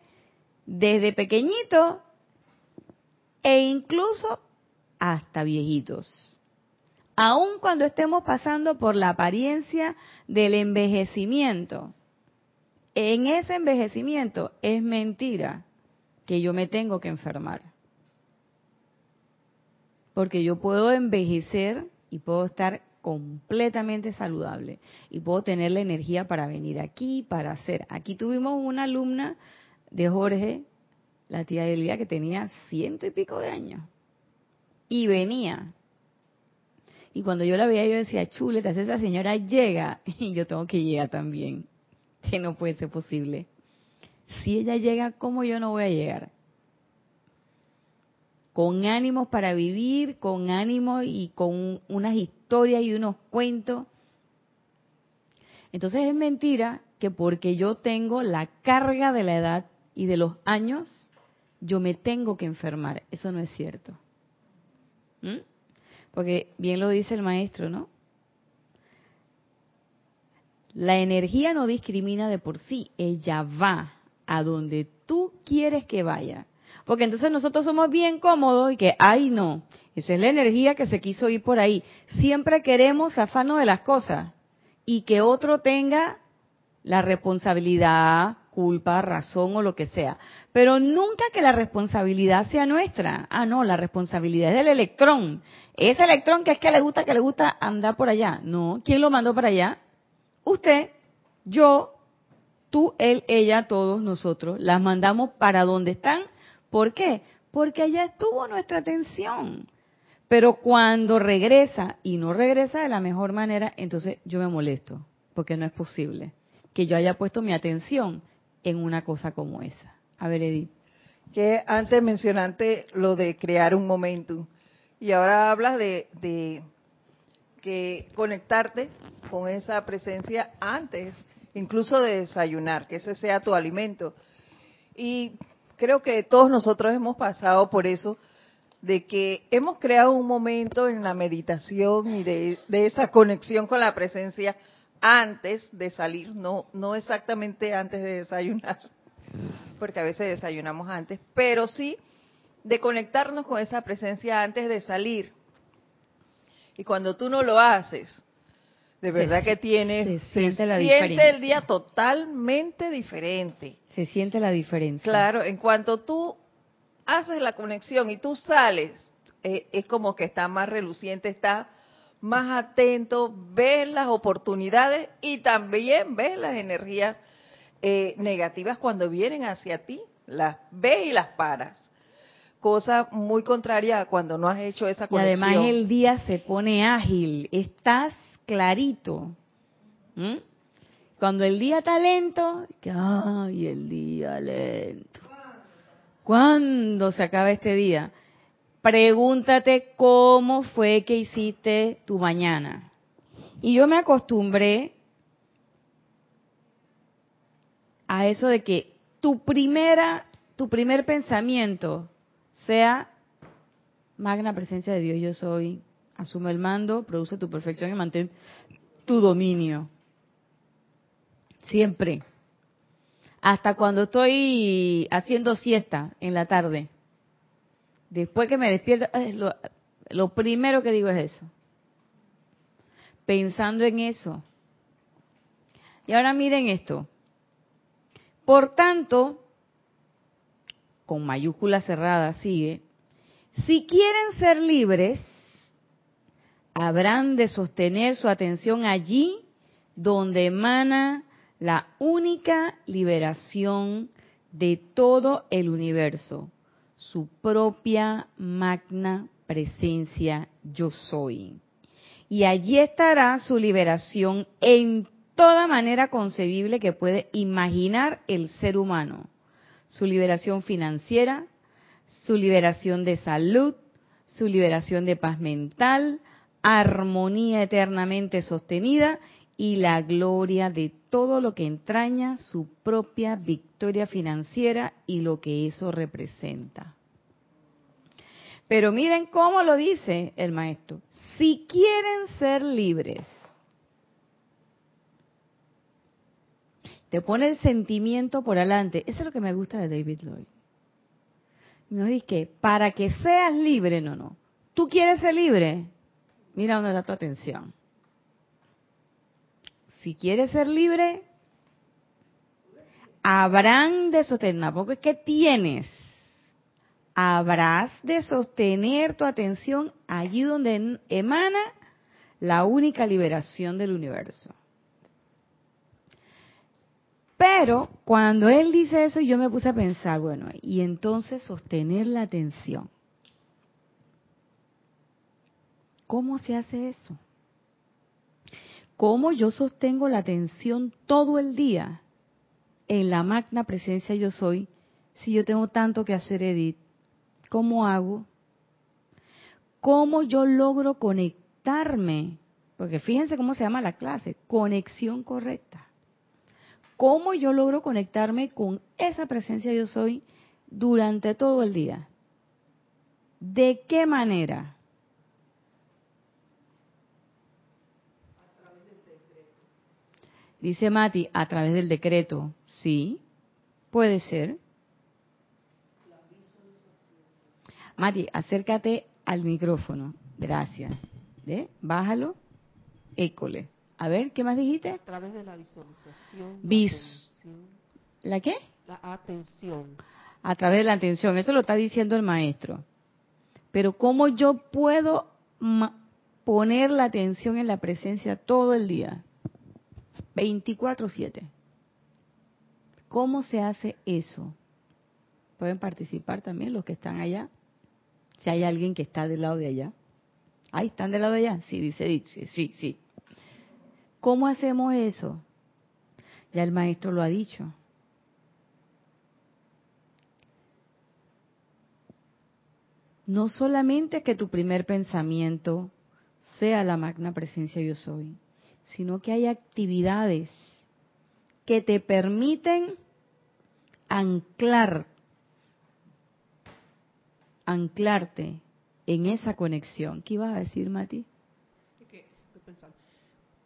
desde pequeñito e incluso hasta viejitos. Aun cuando estemos pasando por la apariencia del envejecimiento, en ese envejecimiento es mentira que yo me tengo que enfermar porque yo puedo envejecer y puedo estar completamente saludable y puedo tener la energía para venir aquí, para hacer. Aquí tuvimos una alumna de Jorge, la tía Elia, que tenía ciento y pico de años y venía. Y cuando yo la veía, yo decía, chuleta, esa señora llega y yo tengo que llegar también, que no puede ser posible. Si ella llega, ¿cómo yo no voy a llegar? Con ánimos para vivir, con ánimo y con unas historias y unos cuentos. Entonces es mentira que porque yo tengo la carga de la edad y de los años, yo me tengo que enfermar. Eso no es cierto. ¿Mm? Porque bien lo dice el maestro, ¿no? La energía no discrimina de por sí, ella va a donde tú quieres que vaya. Porque entonces nosotros somos bien cómodos y que, ay no, esa es la energía que se quiso ir por ahí. Siempre queremos afano de las cosas y que otro tenga la responsabilidad, culpa, razón o lo que sea. Pero nunca que la responsabilidad sea nuestra. Ah, no, la responsabilidad es del electrón. Ese electrón que es que le gusta, que le gusta andar por allá. No, ¿quién lo mandó para allá? Usted, yo, tú, él, ella, todos nosotros. Las mandamos para donde están ¿Por qué? Porque allá estuvo nuestra atención. Pero cuando regresa y no regresa de la mejor manera, entonces yo me molesto, porque no es posible que yo haya puesto mi atención en una cosa como esa. A ver, Edith. Que antes mencionaste lo de crear un momentum y ahora hablas de, de que conectarte con esa presencia antes, incluso de desayunar, que ese sea tu alimento. Y creo que todos nosotros hemos pasado por eso, de que hemos creado un momento en la meditación y de, esa conexión con la presencia antes de salir, no, no exactamente antes de desayunar, porque a veces desayunamos antes, pero sí de conectarnos con esa presencia antes de salir. Y cuando tú no lo haces, de verdad que tienes, se siente el día totalmente diferente. Se siente la diferencia. Claro, en cuanto tú haces la conexión y tú sales, eh, es como que está más reluciente, está más atento, ves las oportunidades y también ves las energías eh, negativas cuando vienen hacia ti, las ves y las paras. Cosa muy contraria a cuando no has hecho esa conexión. Y además el día se pone ágil, estás clarito. Cuando el día está lento, que ay, el día lento. ¿Cuándo se acaba este día? Pregúntate cómo fue que hiciste tu mañana. Y yo me acostumbré a eso de que tu primera, tu primer pensamiento sea magna presencia de Dios, yo soy, asume el mando, produce tu perfección y mantén tu dominio siempre. hasta cuando estoy haciendo siesta en la tarde. Después que me despierto, lo, lo primero que digo es eso. Pensando en eso. Y ahora miren esto. Por tanto, con mayúscula cerrada sigue, si quieren ser libres, habrán de sostener su atención allí donde emana la única liberación de todo el universo, su propia magna presencia yo soy. Y allí estará su liberación en toda manera concebible que puede imaginar el ser humano. Su liberación financiera, su liberación de salud, su liberación de paz mental, armonía eternamente sostenida y la gloria de todo lo que entraña su propia victoria financiera y lo que eso representa. Pero miren cómo lo dice el maestro. Si quieren ser libres, te pone el sentimiento por adelante. Eso es lo que me gusta de David Lloyd. No dice que para que seas libre, no, no. ¿Tú quieres ser libre? Mira dónde da tu atención. Si quieres ser libre, habrán de sostener, porque es que tienes, habrás de sostener tu atención allí donde emana la única liberación del universo. Pero cuando él dice eso, yo me puse a pensar, bueno, y entonces sostener la atención. ¿Cómo se hace eso? ¿Cómo yo sostengo la atención todo el día en la magna presencia yo soy si yo tengo tanto que hacer, Edith? ¿Cómo hago? ¿Cómo yo logro conectarme? Porque fíjense cómo se llama la clase, conexión correcta. ¿Cómo yo logro conectarme con esa presencia yo soy durante todo el día? ¿De qué manera? Dice Mati, a través del decreto. Sí, puede ser. Mati, acércate al micrófono. Gracias. ¿Eh? Bájalo. École. A ver, ¿qué más dijiste? A través de la visualización. Vis la, ¿La qué? La atención. A través de la atención. Eso lo está diciendo el maestro. Pero ¿cómo yo puedo poner la atención en la presencia todo el día? 24/7. ¿Cómo se hace eso? Pueden participar también los que están allá. Si hay alguien que está del lado de allá. Ahí están del lado de allá. Sí, dice sí, sí, sí. ¿Cómo hacemos eso? Ya el maestro lo ha dicho. No solamente que tu primer pensamiento sea la magna presencia yo soy, sino que hay actividades que te permiten anclar, anclarte en esa conexión. ¿Qué ibas a decir, Mati? Estoy pensando.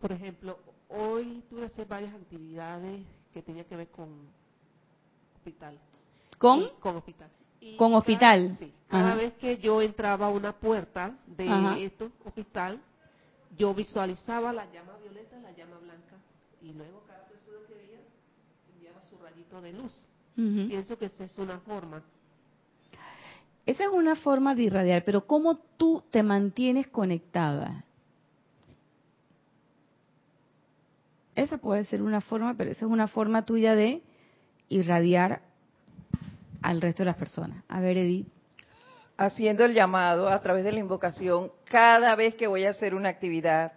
Por ejemplo, hoy tuve hacer varias actividades que tenían que ver con hospital. ¿Con? con hospital. con hospital. Sí, cada vez que yo entraba a una puerta de este hospital, yo visualizaba la llama violeta, la llama blanca, y luego cada persona que veía enviaba su rayito de luz. Pienso que esa es una forma. Esa es una forma de irradiar, pero ¿cómo tú te mantienes conectada? Esa puede ser una forma, pero esa es una forma tuya de irradiar al resto de las personas. A ver, Edith haciendo el llamado a través de la invocación cada vez que voy a hacer una actividad,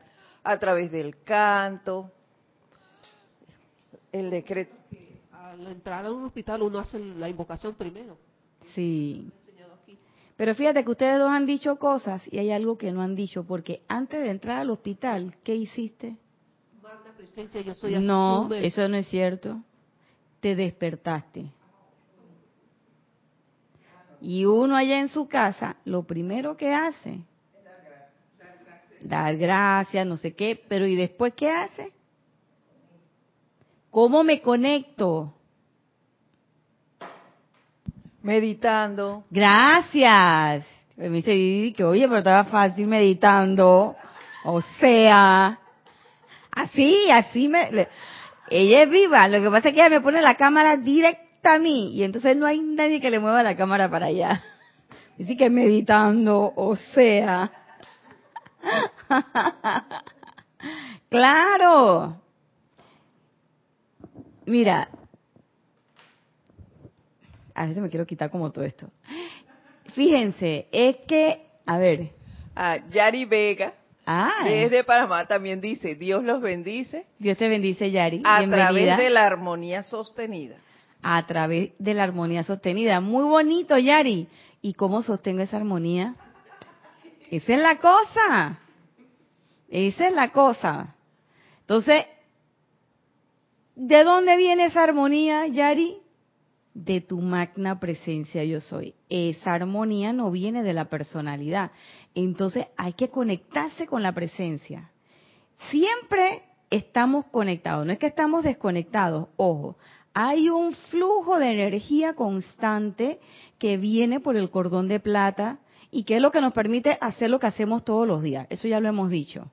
a través del canto, el decreto. Al entrar a un hospital uno hace la invocación primero. Sí. Pero fíjate que ustedes dos han dicho cosas y hay algo que no han dicho, porque antes de entrar al hospital, ¿qué hiciste? no, eso no es cierto. Te despertaste. Y uno allá en su casa, lo primero que hace, dar gracias, no sé qué, pero ¿y después qué hace? ¿Cómo me conecto? Meditando. Gracias. Me dice que, oye, pero estaba fácil meditando. O sea, así, así me... ella es viva, lo que pasa es que ella me pone la cámara directa a mí y entonces no hay nadie que le mueva la cámara para allá. Dice que meditando, o sea. claro. Mira, a veces me quiero quitar como todo esto. Fíjense, es que, a ver. Ah, Yari Vega, ah, desde Panamá, también dice, Dios los bendice. Dios te bendice, Yari. A través de la armonía sostenida. A través de la armonía sostenida. Muy bonito, Yari. ¿Y cómo sostengo esa armonía? Esa es la cosa. Esa es la cosa. Entonces, ¿de dónde viene esa armonía, Yari? De tu magna presencia yo soy. Esa armonía no viene de la personalidad. Entonces hay que conectarse con la presencia. Siempre estamos conectados, no es que estamos desconectados, ojo, hay un flujo de energía constante que viene por el cordón de plata y que es lo que nos permite hacer lo que hacemos todos los días. Eso ya lo hemos dicho.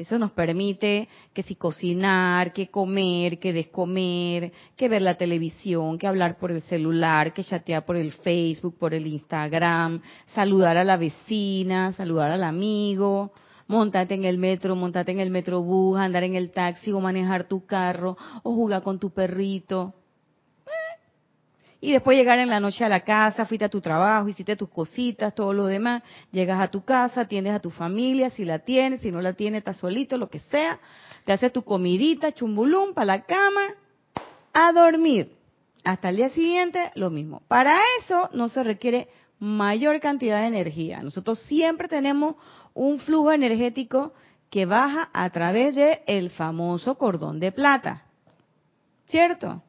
Eso nos permite que si cocinar, que comer, que descomer, que ver la televisión, que hablar por el celular, que chatear por el Facebook, por el Instagram, saludar a la vecina, saludar al amigo, montarte en el metro, montarte en el metrobús, andar en el taxi o manejar tu carro o jugar con tu perrito. Y después llegar en la noche a la casa, fuiste a tu trabajo, hiciste tus cositas, todo lo demás, llegas a tu casa, atiendes a tu familia, si la tienes, si no la tienes, estás solito, lo que sea, te haces tu comidita, chumbulum, para la cama, a dormir. Hasta el día siguiente, lo mismo. Para eso no se requiere mayor cantidad de energía. Nosotros siempre tenemos un flujo energético que baja a través del el famoso cordón de plata. ¿Cierto?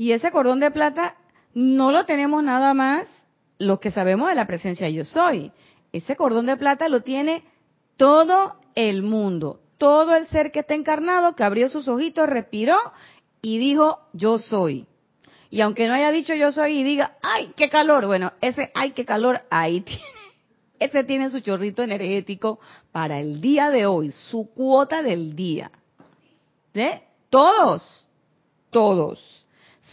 Y ese cordón de plata no lo tenemos nada más los que sabemos de la presencia yo soy. Ese cordón de plata lo tiene todo el mundo, todo el ser que está encarnado, que abrió sus ojitos, respiró y dijo, yo soy. Y aunque no haya dicho yo soy y diga, ay, qué calor, bueno, ese ay, qué calor, ahí tiene ese tiene su chorrito energético para el día de hoy, su cuota del día. ¿Eh? Todos, todos,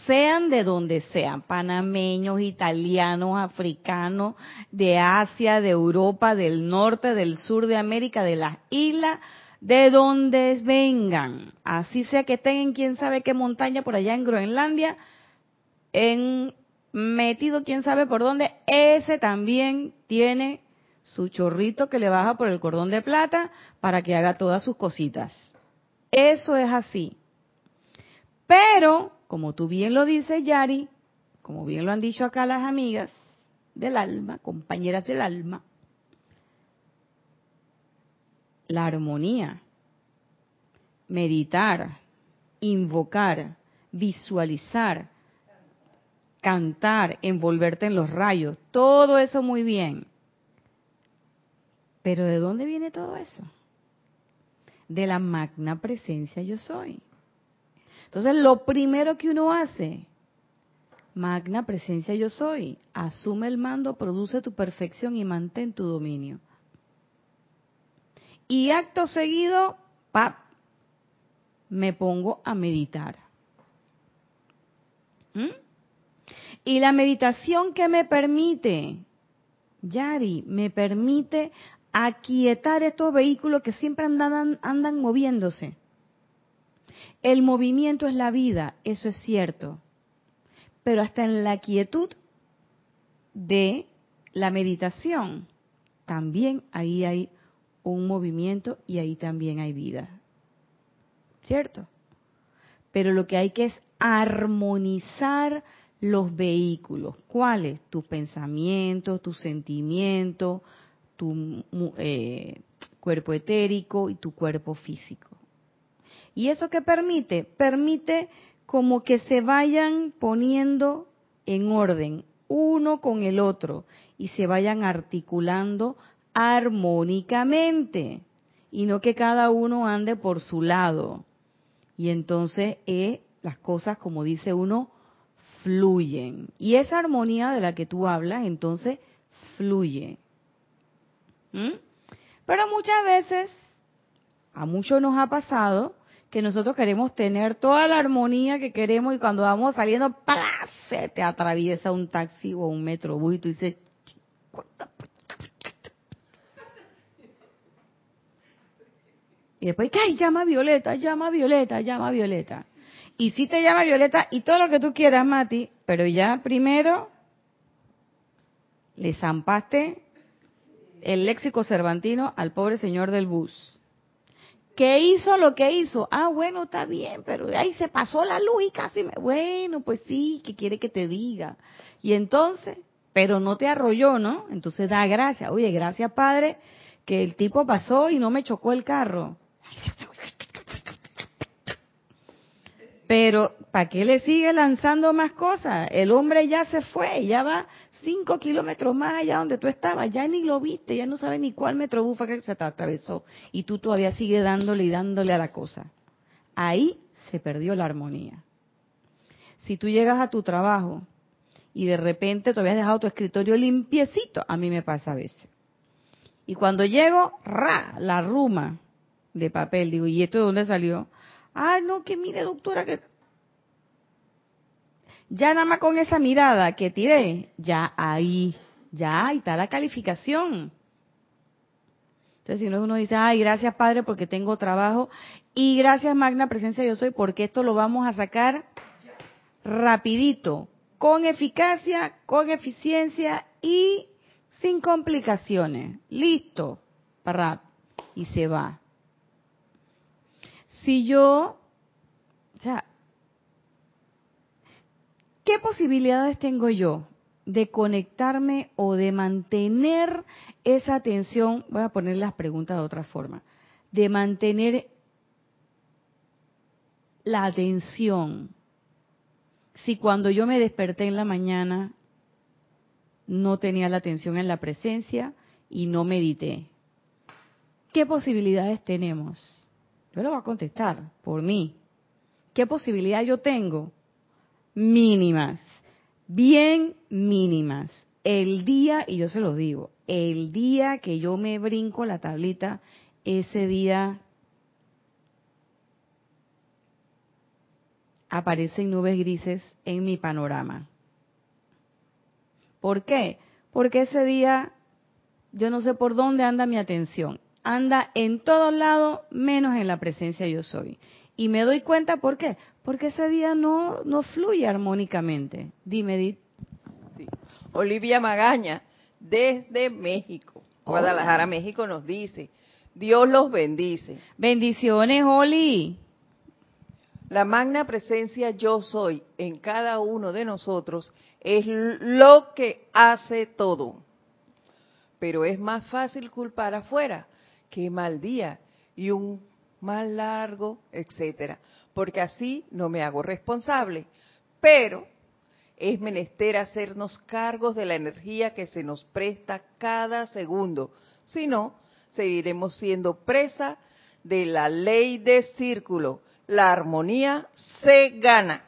sean de donde sean, panameños, italianos, africanos, de Asia, de Europa, del norte, del sur de América, de las islas, de donde vengan, así sea que estén en quién sabe qué montaña por allá en Groenlandia, en metido quién sabe por dónde, ese también tiene su chorrito que le baja por el cordón de plata para que haga todas sus cositas. Eso es así. Pero, como tú bien lo dices, Yari, como bien lo han dicho acá las amigas del alma, compañeras del alma, la armonía, meditar, invocar, visualizar, cantar, envolverte en los rayos, todo eso muy bien. Pero ¿de dónde viene todo eso? De la magna presencia yo soy. Entonces, lo primero que uno hace, magna presencia yo soy, asume el mando, produce tu perfección y mantén tu dominio. Y acto seguido, pap, me pongo a meditar. ¿Mm? Y la meditación que me permite, Yari, me permite aquietar estos vehículos que siempre andan, andan moviéndose. El movimiento es la vida, eso es cierto. Pero hasta en la quietud de la meditación, también ahí hay un movimiento y ahí también hay vida. ¿Cierto? Pero lo que hay que es armonizar los vehículos. ¿Cuáles? Tus pensamientos, tus sentimientos, tu eh, cuerpo etérico y tu cuerpo físico. ¿Y eso qué permite? Permite como que se vayan poniendo en orden uno con el otro y se vayan articulando armónicamente y no que cada uno ande por su lado. Y entonces eh, las cosas, como dice uno, fluyen. Y esa armonía de la que tú hablas, entonces, fluye. ¿Mm? Pero muchas veces, a muchos nos ha pasado, que nosotros queremos tener toda la armonía que queremos y cuando vamos saliendo, se te atraviesa un taxi o un metrobús y tú dices, y después, ay, llama Violeta, llama Violeta, llama Violeta. Y si te llama Violeta y todo lo que tú quieras, Mati, pero ya primero le zampaste el léxico cervantino al pobre señor del bus. ¿Qué hizo lo que hizo? Ah, bueno, está bien, pero ahí se pasó la luz y casi me... Bueno, pues sí, ¿qué quiere que te diga? Y entonces, pero no te arrolló, ¿no? Entonces da gracias. Oye, gracias, Padre, que el tipo pasó y no me chocó el carro. Pero, ¿para qué le sigue lanzando más cosas? El hombre ya se fue, ya va cinco kilómetros más allá donde tú estabas, ya ni lo viste, ya no sabes ni cuál metro fue que se te atravesó. Y tú todavía sigues dándole y dándole a la cosa. Ahí se perdió la armonía. Si tú llegas a tu trabajo y de repente te habías dejado tu escritorio limpiecito, a mí me pasa a veces. Y cuando llego, ra, la ruma de papel, digo, ¿y esto de dónde salió? Ah, no, que mire, doctora, que ya nada más con esa mirada que tiré, ya ahí, ya ahí está la calificación. Entonces, si no uno dice, ay, gracias Padre porque tengo trabajo y gracias Magna Presencia Yo Soy porque esto lo vamos a sacar rapidito, con eficacia, con eficiencia y sin complicaciones. Listo, para y se va si yo, o sea, ¿qué posibilidades tengo yo de conectarme o de mantener esa atención? Voy a poner las preguntas de otra forma. De mantener la atención. Si cuando yo me desperté en la mañana no tenía la atención en la presencia y no medité. ¿Qué posibilidades tenemos? Yo lo voy a contestar por mí. ¿Qué posibilidad yo tengo? Mínimas, bien mínimas. El día, y yo se lo digo, el día que yo me brinco la tablita, ese día aparecen nubes grises en mi panorama. ¿Por qué? Porque ese día yo no sé por dónde anda mi atención anda en todos lados menos en la presencia yo soy. Y me doy cuenta, ¿por qué? Porque ese día no, no fluye armónicamente. Dime, Edith. Olivia Magaña, desde México, Guadalajara, México, nos dice, Dios los bendice. Bendiciones, Oli. La magna presencia yo soy en cada uno de nosotros es lo que hace todo. Pero es más fácil culpar afuera qué mal día y un mal largo, etcétera, porque así no me hago responsable. Pero es menester hacernos cargos de la energía que se nos presta cada segundo, si no, seguiremos siendo presa de la ley de círculo. La armonía se gana.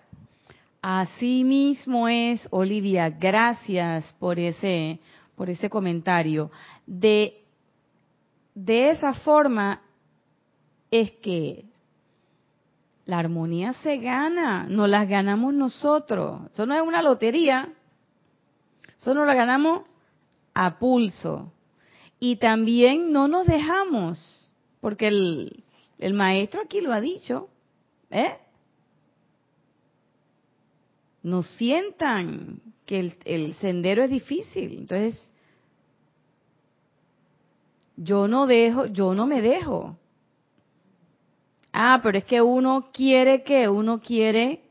Así mismo es, Olivia. Gracias por ese, por ese comentario. De de esa forma es que la armonía se gana, no las ganamos nosotros. Eso no es una lotería, eso no la ganamos a pulso. Y también no nos dejamos, porque el, el maestro aquí lo ha dicho, ¿eh? Nos sientan que el, el sendero es difícil. Entonces, yo no dejo, yo no me dejo. Ah, pero es que uno quiere que, uno quiere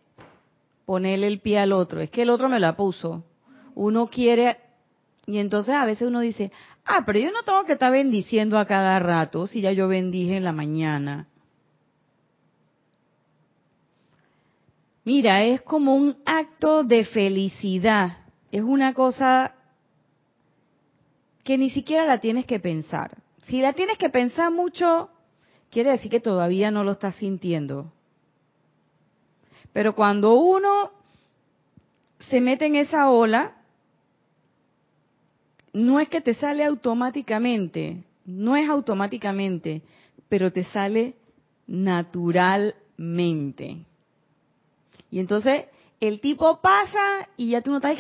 ponerle el pie al otro. Es que el otro me la puso. Uno quiere, y entonces a veces uno dice, ah, pero yo no tengo que estar bendiciendo a cada rato si ya yo bendije en la mañana. Mira, es como un acto de felicidad. Es una cosa que ni siquiera la tienes que pensar. Si la tienes que pensar mucho, quiere decir que todavía no lo estás sintiendo. Pero cuando uno se mete en esa ola, no es que te sale automáticamente, no es automáticamente, pero te sale naturalmente. Y entonces el tipo pasa y ya tú no estás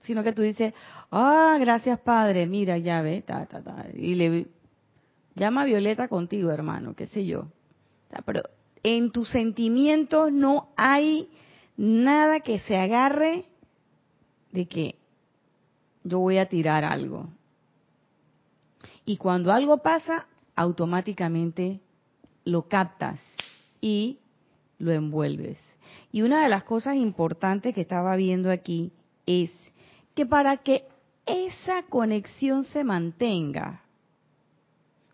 sino que tú dices, ah, gracias Padre, mira, ya ve, ta, ta, ta. Y le llama a Violeta contigo, hermano, qué sé yo. pero en tus sentimientos no hay nada que se agarre de que yo voy a tirar algo. Y cuando algo pasa, automáticamente lo captas y lo envuelves. Y una de las cosas importantes que estaba viendo aquí es que para que esa conexión se mantenga,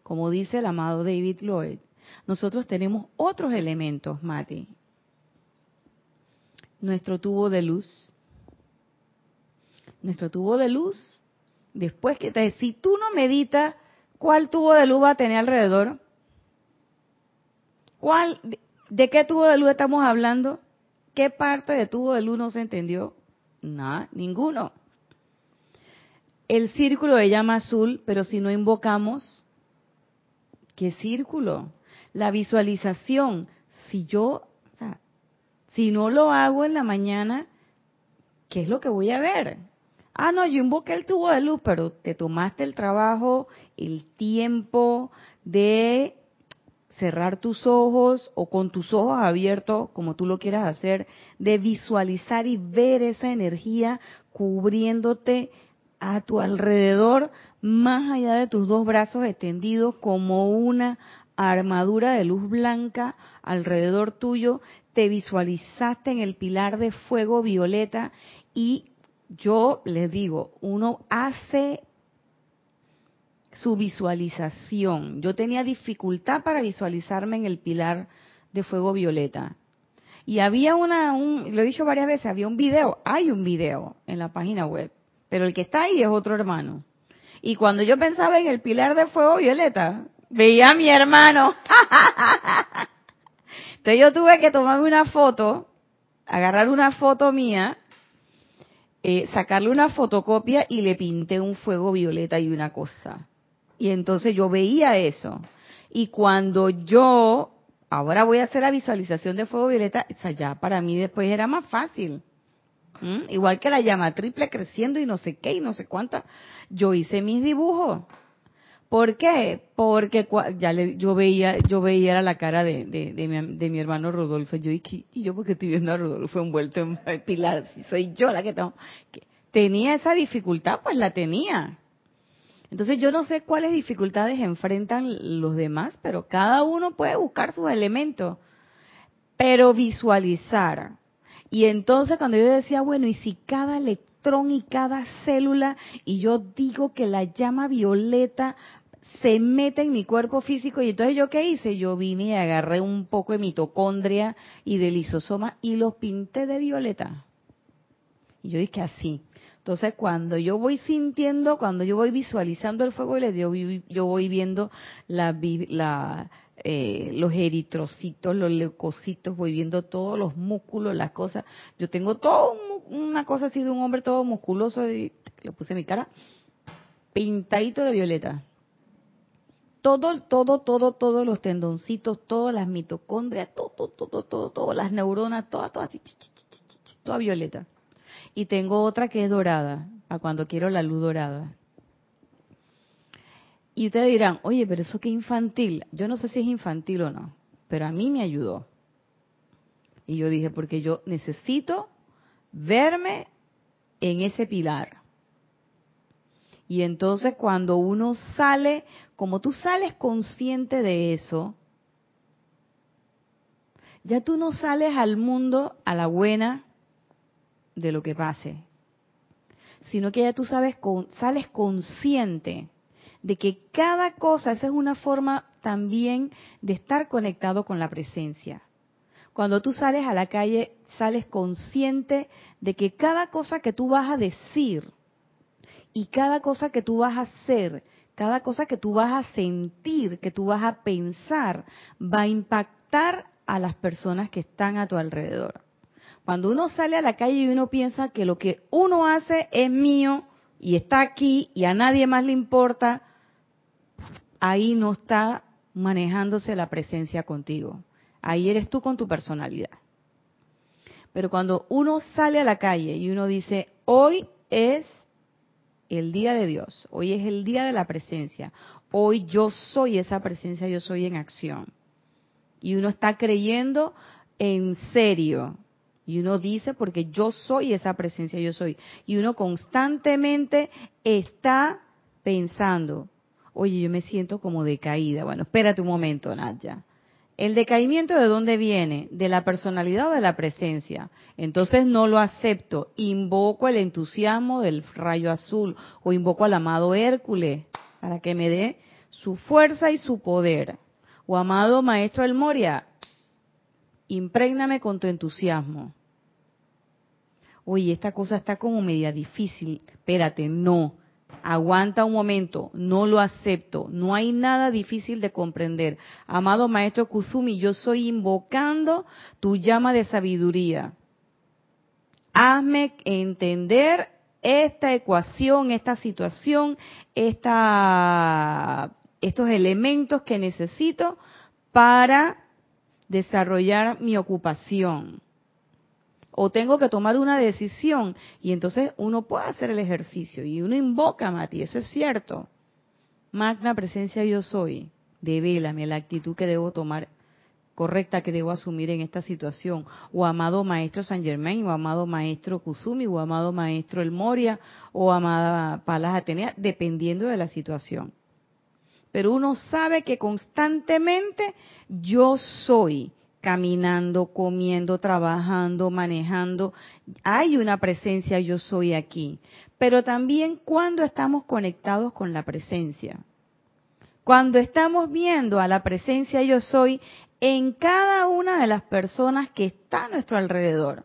como dice el amado David Lloyd, nosotros tenemos otros elementos, Mati. Nuestro tubo de luz. Nuestro tubo de luz, después que te, si tú no meditas, ¿cuál tubo de luz va a tener alrededor? ¿Cuál, de, qué tubo de luz estamos hablando? ¿Qué parte de tubo de luz no se entendió? Nada, ninguno. El círculo de llama azul, pero si no invocamos, ¿qué círculo? La visualización, si yo, si no lo hago en la mañana, ¿qué es lo que voy a ver? Ah, no, yo invoqué el tubo de luz, pero te tomaste el trabajo, el tiempo de cerrar tus ojos o con tus ojos abiertos, como tú lo quieras hacer, de visualizar y ver esa energía cubriéndote a tu alrededor, más allá de tus dos brazos extendidos, como una armadura de luz blanca alrededor tuyo, te visualizaste en el pilar de fuego violeta y yo les digo, uno hace su visualización. Yo tenía dificultad para visualizarme en el pilar de fuego violeta. Y había una, un, lo he dicho varias veces, había un video, hay un video en la página web, pero el que está ahí es otro hermano. Y cuando yo pensaba en el pilar de fuego violeta, veía a mi hermano. Entonces yo tuve que tomarme una foto, agarrar una foto mía, eh, sacarle una fotocopia y le pinté un fuego violeta y una cosa. Y entonces yo veía eso. Y cuando yo, ahora voy a hacer la visualización de fuego violeta, o ya para mí después era más fácil. Igual que la llama triple creciendo y no sé qué y no sé cuánta. Yo hice mis dibujos. ¿Por qué? Porque ya le, yo veía yo veía la cara de, de, mi, de mi hermano Rodolfo. Yo, ¿y, y yo porque estoy viendo a Rodolfo envuelto en pilar? Si soy yo la que tengo... Que tenía esa dificultad, pues la tenía. Entonces yo no sé cuáles dificultades enfrentan los demás, pero cada uno puede buscar sus elementos. Pero visualizar. Y entonces cuando yo decía, bueno, y si cada electrón y cada célula, y yo digo que la llama violeta se mete en mi cuerpo físico, y entonces yo qué hice? Yo vine y agarré un poco de mitocondria y de lisosoma y los pinté de violeta. Y yo dije así. Entonces, cuando yo voy sintiendo, cuando yo voy visualizando el fuego, yo, yo voy viendo la, eh, los eritrocitos, los leucocitos, voy viendo todos los músculos, las cosas. Yo tengo todo una cosa así de un hombre todo musculoso, y le puse mi cara, pintadito de violeta. Todo, todo, todo, todos los tendoncitos, todas las mitocondrias, todo, todo, todo, todo, las neuronas, todas, todas, toda violeta y tengo otra que es dorada, a cuando quiero la luz dorada. Y ustedes dirán, oye, pero eso qué infantil. Yo no sé si es infantil o no, pero a mí me ayudó. Y yo dije, porque yo necesito verme en ese pilar. Y entonces cuando uno sale, como tú sales consciente de eso, ya tú no sales al mundo a la buena de lo que pase, sino que ya tú sabes, sales consciente de que cada cosa, esa es una forma también de estar conectado con la presencia. Cuando tú sales a la calle, sales consciente de que cada cosa que tú vas a decir y cada cosa que tú vas a hacer, cada cosa que tú vas a sentir, que tú vas a pensar, va a impactar a las personas que están a tu alrededor Cuando uno sale a la calle y uno piensa que lo que uno hace es mío y está aquí y a nadie más le importa, ahí no está manejándose la presencia contigo. Ahí eres tú con tu personalidad. Pero cuando uno sale a la calle y uno dice, hoy es el día de Dios, hoy es el día de la presencia, hoy yo soy esa presencia, yo soy en acción. Y uno está creyendo en serio, y uno dice, porque yo soy esa presencia, yo soy. Y uno constantemente está pensando, oye, yo me siento como decaída. Bueno, espérate un momento, Nadia. ¿El decaimiento de dónde viene? ¿De la personalidad o de la presencia? Entonces no lo acepto. Invoco el entusiasmo del rayo azul o invoco al amado Hércules para que me dé su fuerza y su poder. O amado Maestro El Moria, imprégname con tu entusiasmo oye, esta cosa está como media difícil, espérate, no, aguanta un momento, no lo acepto, no hay nada difícil de comprender. Amado Maestro Kuzumi, yo soy invocando tu llama de sabiduría. Hazme entender esta ecuación, esta situación, esta, estos elementos que necesito para desarrollar mi ocupación o tengo que tomar una decisión y entonces uno puede hacer el ejercicio y uno invoca, Mati, eso es cierto. Magna presencia yo soy, devélame la actitud que debo tomar correcta que debo asumir en esta situación, o amado maestro San Germain, o amado maestro Kusumi, o amado maestro El Moria, o amada Palas Atenea, dependiendo de la situación. Pero uno sabe que constantemente yo soy, caminando, comiendo, trabajando, manejando. Hay una presencia, yo soy aquí. Pero también cuando estamos conectados con la presencia. Cuando estamos viendo a la presencia, yo soy en cada una de las personas que está a nuestro alrededor.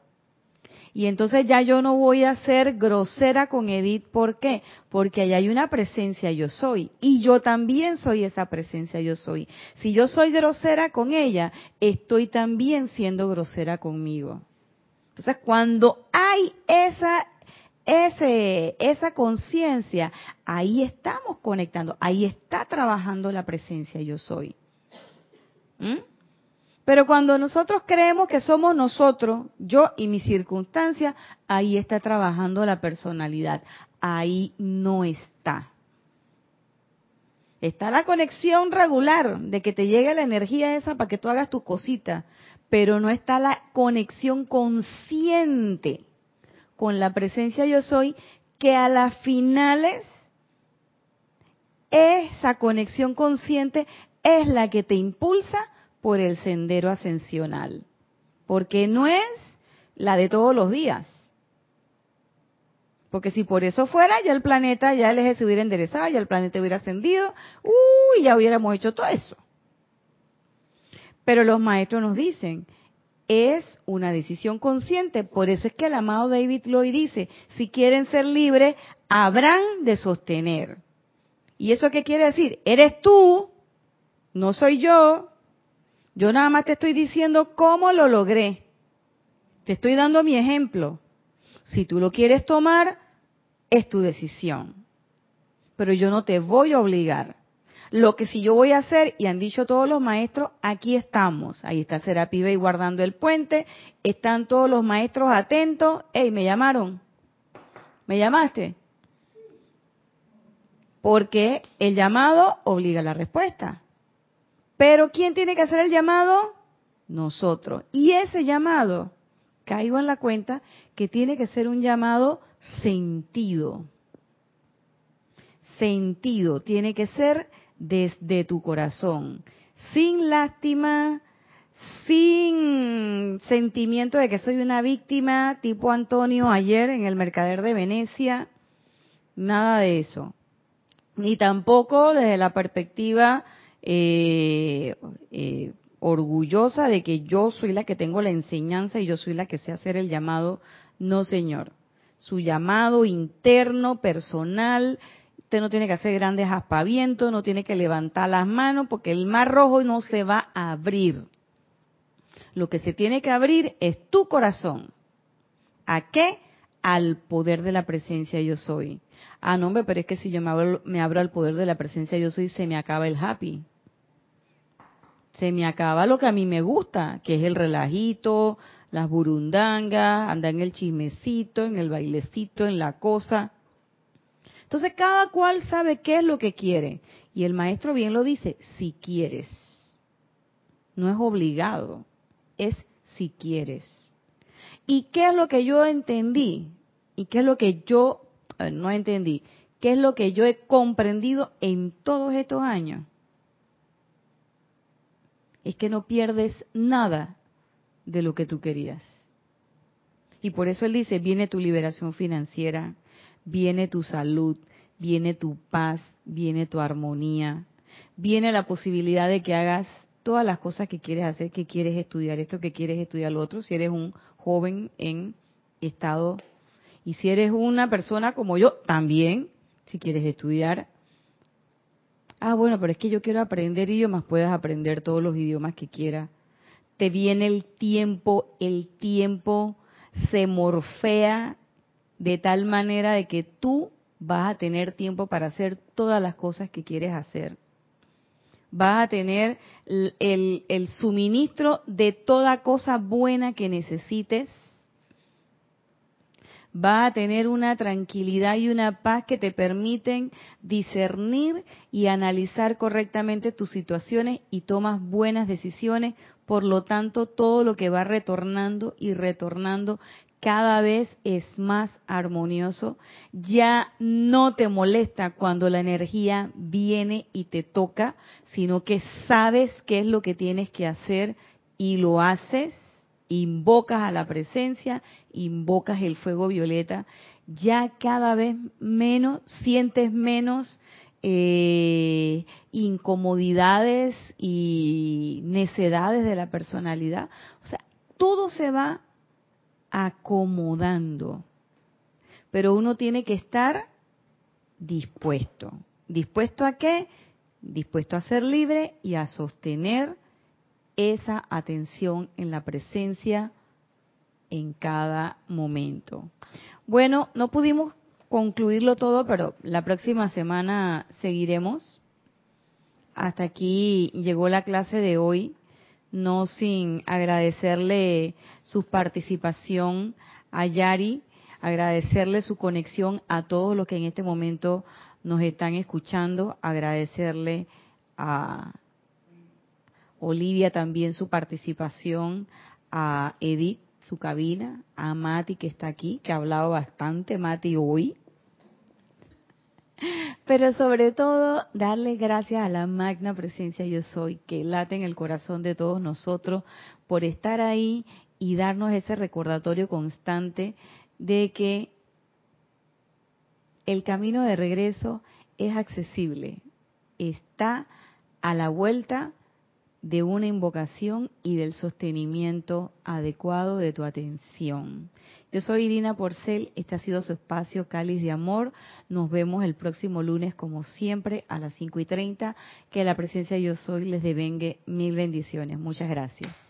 Y entonces ya yo no voy a ser grosera con Edith. ¿Por qué? Porque allá hay una presencia yo soy. Y yo también soy esa presencia yo soy. Si yo soy grosera con ella, estoy también siendo grosera conmigo. Entonces cuando hay esa ese, esa conciencia, ahí estamos conectando, ahí está trabajando la presencia yo soy. ¿Mm? Pero cuando nosotros creemos que somos nosotros, yo y mi circunstancia, ahí está trabajando la personalidad. Ahí no está. Está la conexión regular de que te llegue la energía esa para que tú hagas tu cosita, pero no está la conexión consciente con la presencia yo soy, que a las finales esa conexión consciente es la que te impulsa por el sendero ascensional, porque no es la de todos los días. Porque si por eso fuera, ya el planeta, ya el eje se hubiera enderezado, ya el planeta hubiera ascendido, uy, ya hubiéramos hecho todo eso. Pero los maestros nos dicen, es una decisión consciente, por eso es que el amado David Lloyd dice, si quieren ser libres, habrán de sostener. ¿Y eso qué quiere decir? Eres tú, no soy yo, yo nada más te estoy diciendo cómo lo logré. Te estoy dando mi ejemplo. Si tú lo quieres tomar, es tu decisión. Pero yo no te voy a obligar. Lo que si yo voy a hacer, y han dicho todos los maestros, aquí estamos. Ahí está Serapi y guardando el puente. Están todos los maestros atentos. ¡Ey, me llamaron! ¿Me llamaste? Porque el llamado obliga a la respuesta. Pero ¿quién tiene que hacer el llamado? Nosotros. Y ese llamado, caigo en la cuenta que tiene que ser un llamado sentido. Sentido, tiene que ser desde tu corazón, sin lástima, sin sentimiento de que soy una víctima tipo Antonio ayer en el Mercader de Venecia, nada de eso. Ni tampoco desde la perspectiva eh, eh, orgullosa de que yo soy la que tengo la enseñanza y yo soy la que sé hacer el llamado. No, señor. Su llamado interno, personal, usted no tiene que hacer grandes aspavientos, no tiene que levantar las manos porque el mar rojo no se va a abrir. Lo que se tiene que abrir es tu corazón. ¿A qué? Al poder de la presencia yo soy. Ah, no, pero es que si yo me abro, me abro al poder de la presencia yo soy, se me acaba el happy. Se me acaba lo que a mí me gusta, que es el relajito, las burundangas, andar en el chismecito, en el bailecito, en la cosa. Entonces cada cual sabe qué es lo que quiere. Y el maestro bien lo dice, si quieres. No es obligado, es si quieres. ¿Y qué es lo que yo entendí? ¿Y qué es lo que yo no entendí? ¿Qué es lo que yo he comprendido en todos estos años? Es que no pierdes nada de lo que tú querías. Y por eso él dice, viene tu liberación financiera, viene tu salud, viene tu paz, viene tu armonía, viene la posibilidad de que hagas todas las cosas que quieres hacer, que quieres estudiar esto, que quieres estudiar lo otro, si eres un joven en estado y si eres una persona como yo, también, si quieres estudiar. Ah, bueno, pero es que yo quiero aprender idiomas, puedes aprender todos los idiomas que quieras. Te viene el tiempo, el tiempo se morfea de tal manera de que tú vas a tener tiempo para hacer todas las cosas que quieres hacer. Vas a tener el, el suministro de toda cosa buena que necesites va a tener una tranquilidad y una paz que te permiten discernir y analizar correctamente tus situaciones y tomas buenas decisiones. Por lo tanto, todo lo que va retornando y retornando cada vez es más armonioso. Ya no te molesta cuando la energía viene y te toca, sino que sabes qué es lo que tienes que hacer y lo haces invocas a la presencia, invocas el fuego violeta, ya cada vez menos, sientes menos eh, incomodidades y necedades de la personalidad. O sea, todo se va acomodando. Pero uno tiene que estar dispuesto. ¿Dispuesto a qué? Dispuesto a ser libre y a sostener esa atención en la presencia en cada momento. Bueno, no pudimos concluirlo todo, pero la próxima semana seguiremos. Hasta aquí llegó la clase de hoy, no sin agradecerle su participación a Yari, agradecerle su conexión a todos los que en este momento nos están escuchando, agradecerle a Olivia también su participación, a Edith su cabina, a Mati que está aquí, que ha hablado bastante Mati hoy. Pero sobre todo, darle gracias a la magna presencia yo soy, que late en el corazón de todos nosotros, por estar ahí y darnos ese recordatorio constante de que el camino de regreso es accesible, está a la vuelta de una invocación y del sostenimiento adecuado de tu atención. Yo soy Irina Porcel, este ha sido su espacio Cáliz de Amor. Nos vemos el próximo lunes, como siempre, a las 5 y 30. Que la presencia de Yo Soy les devengue mil bendiciones. Muchas gracias.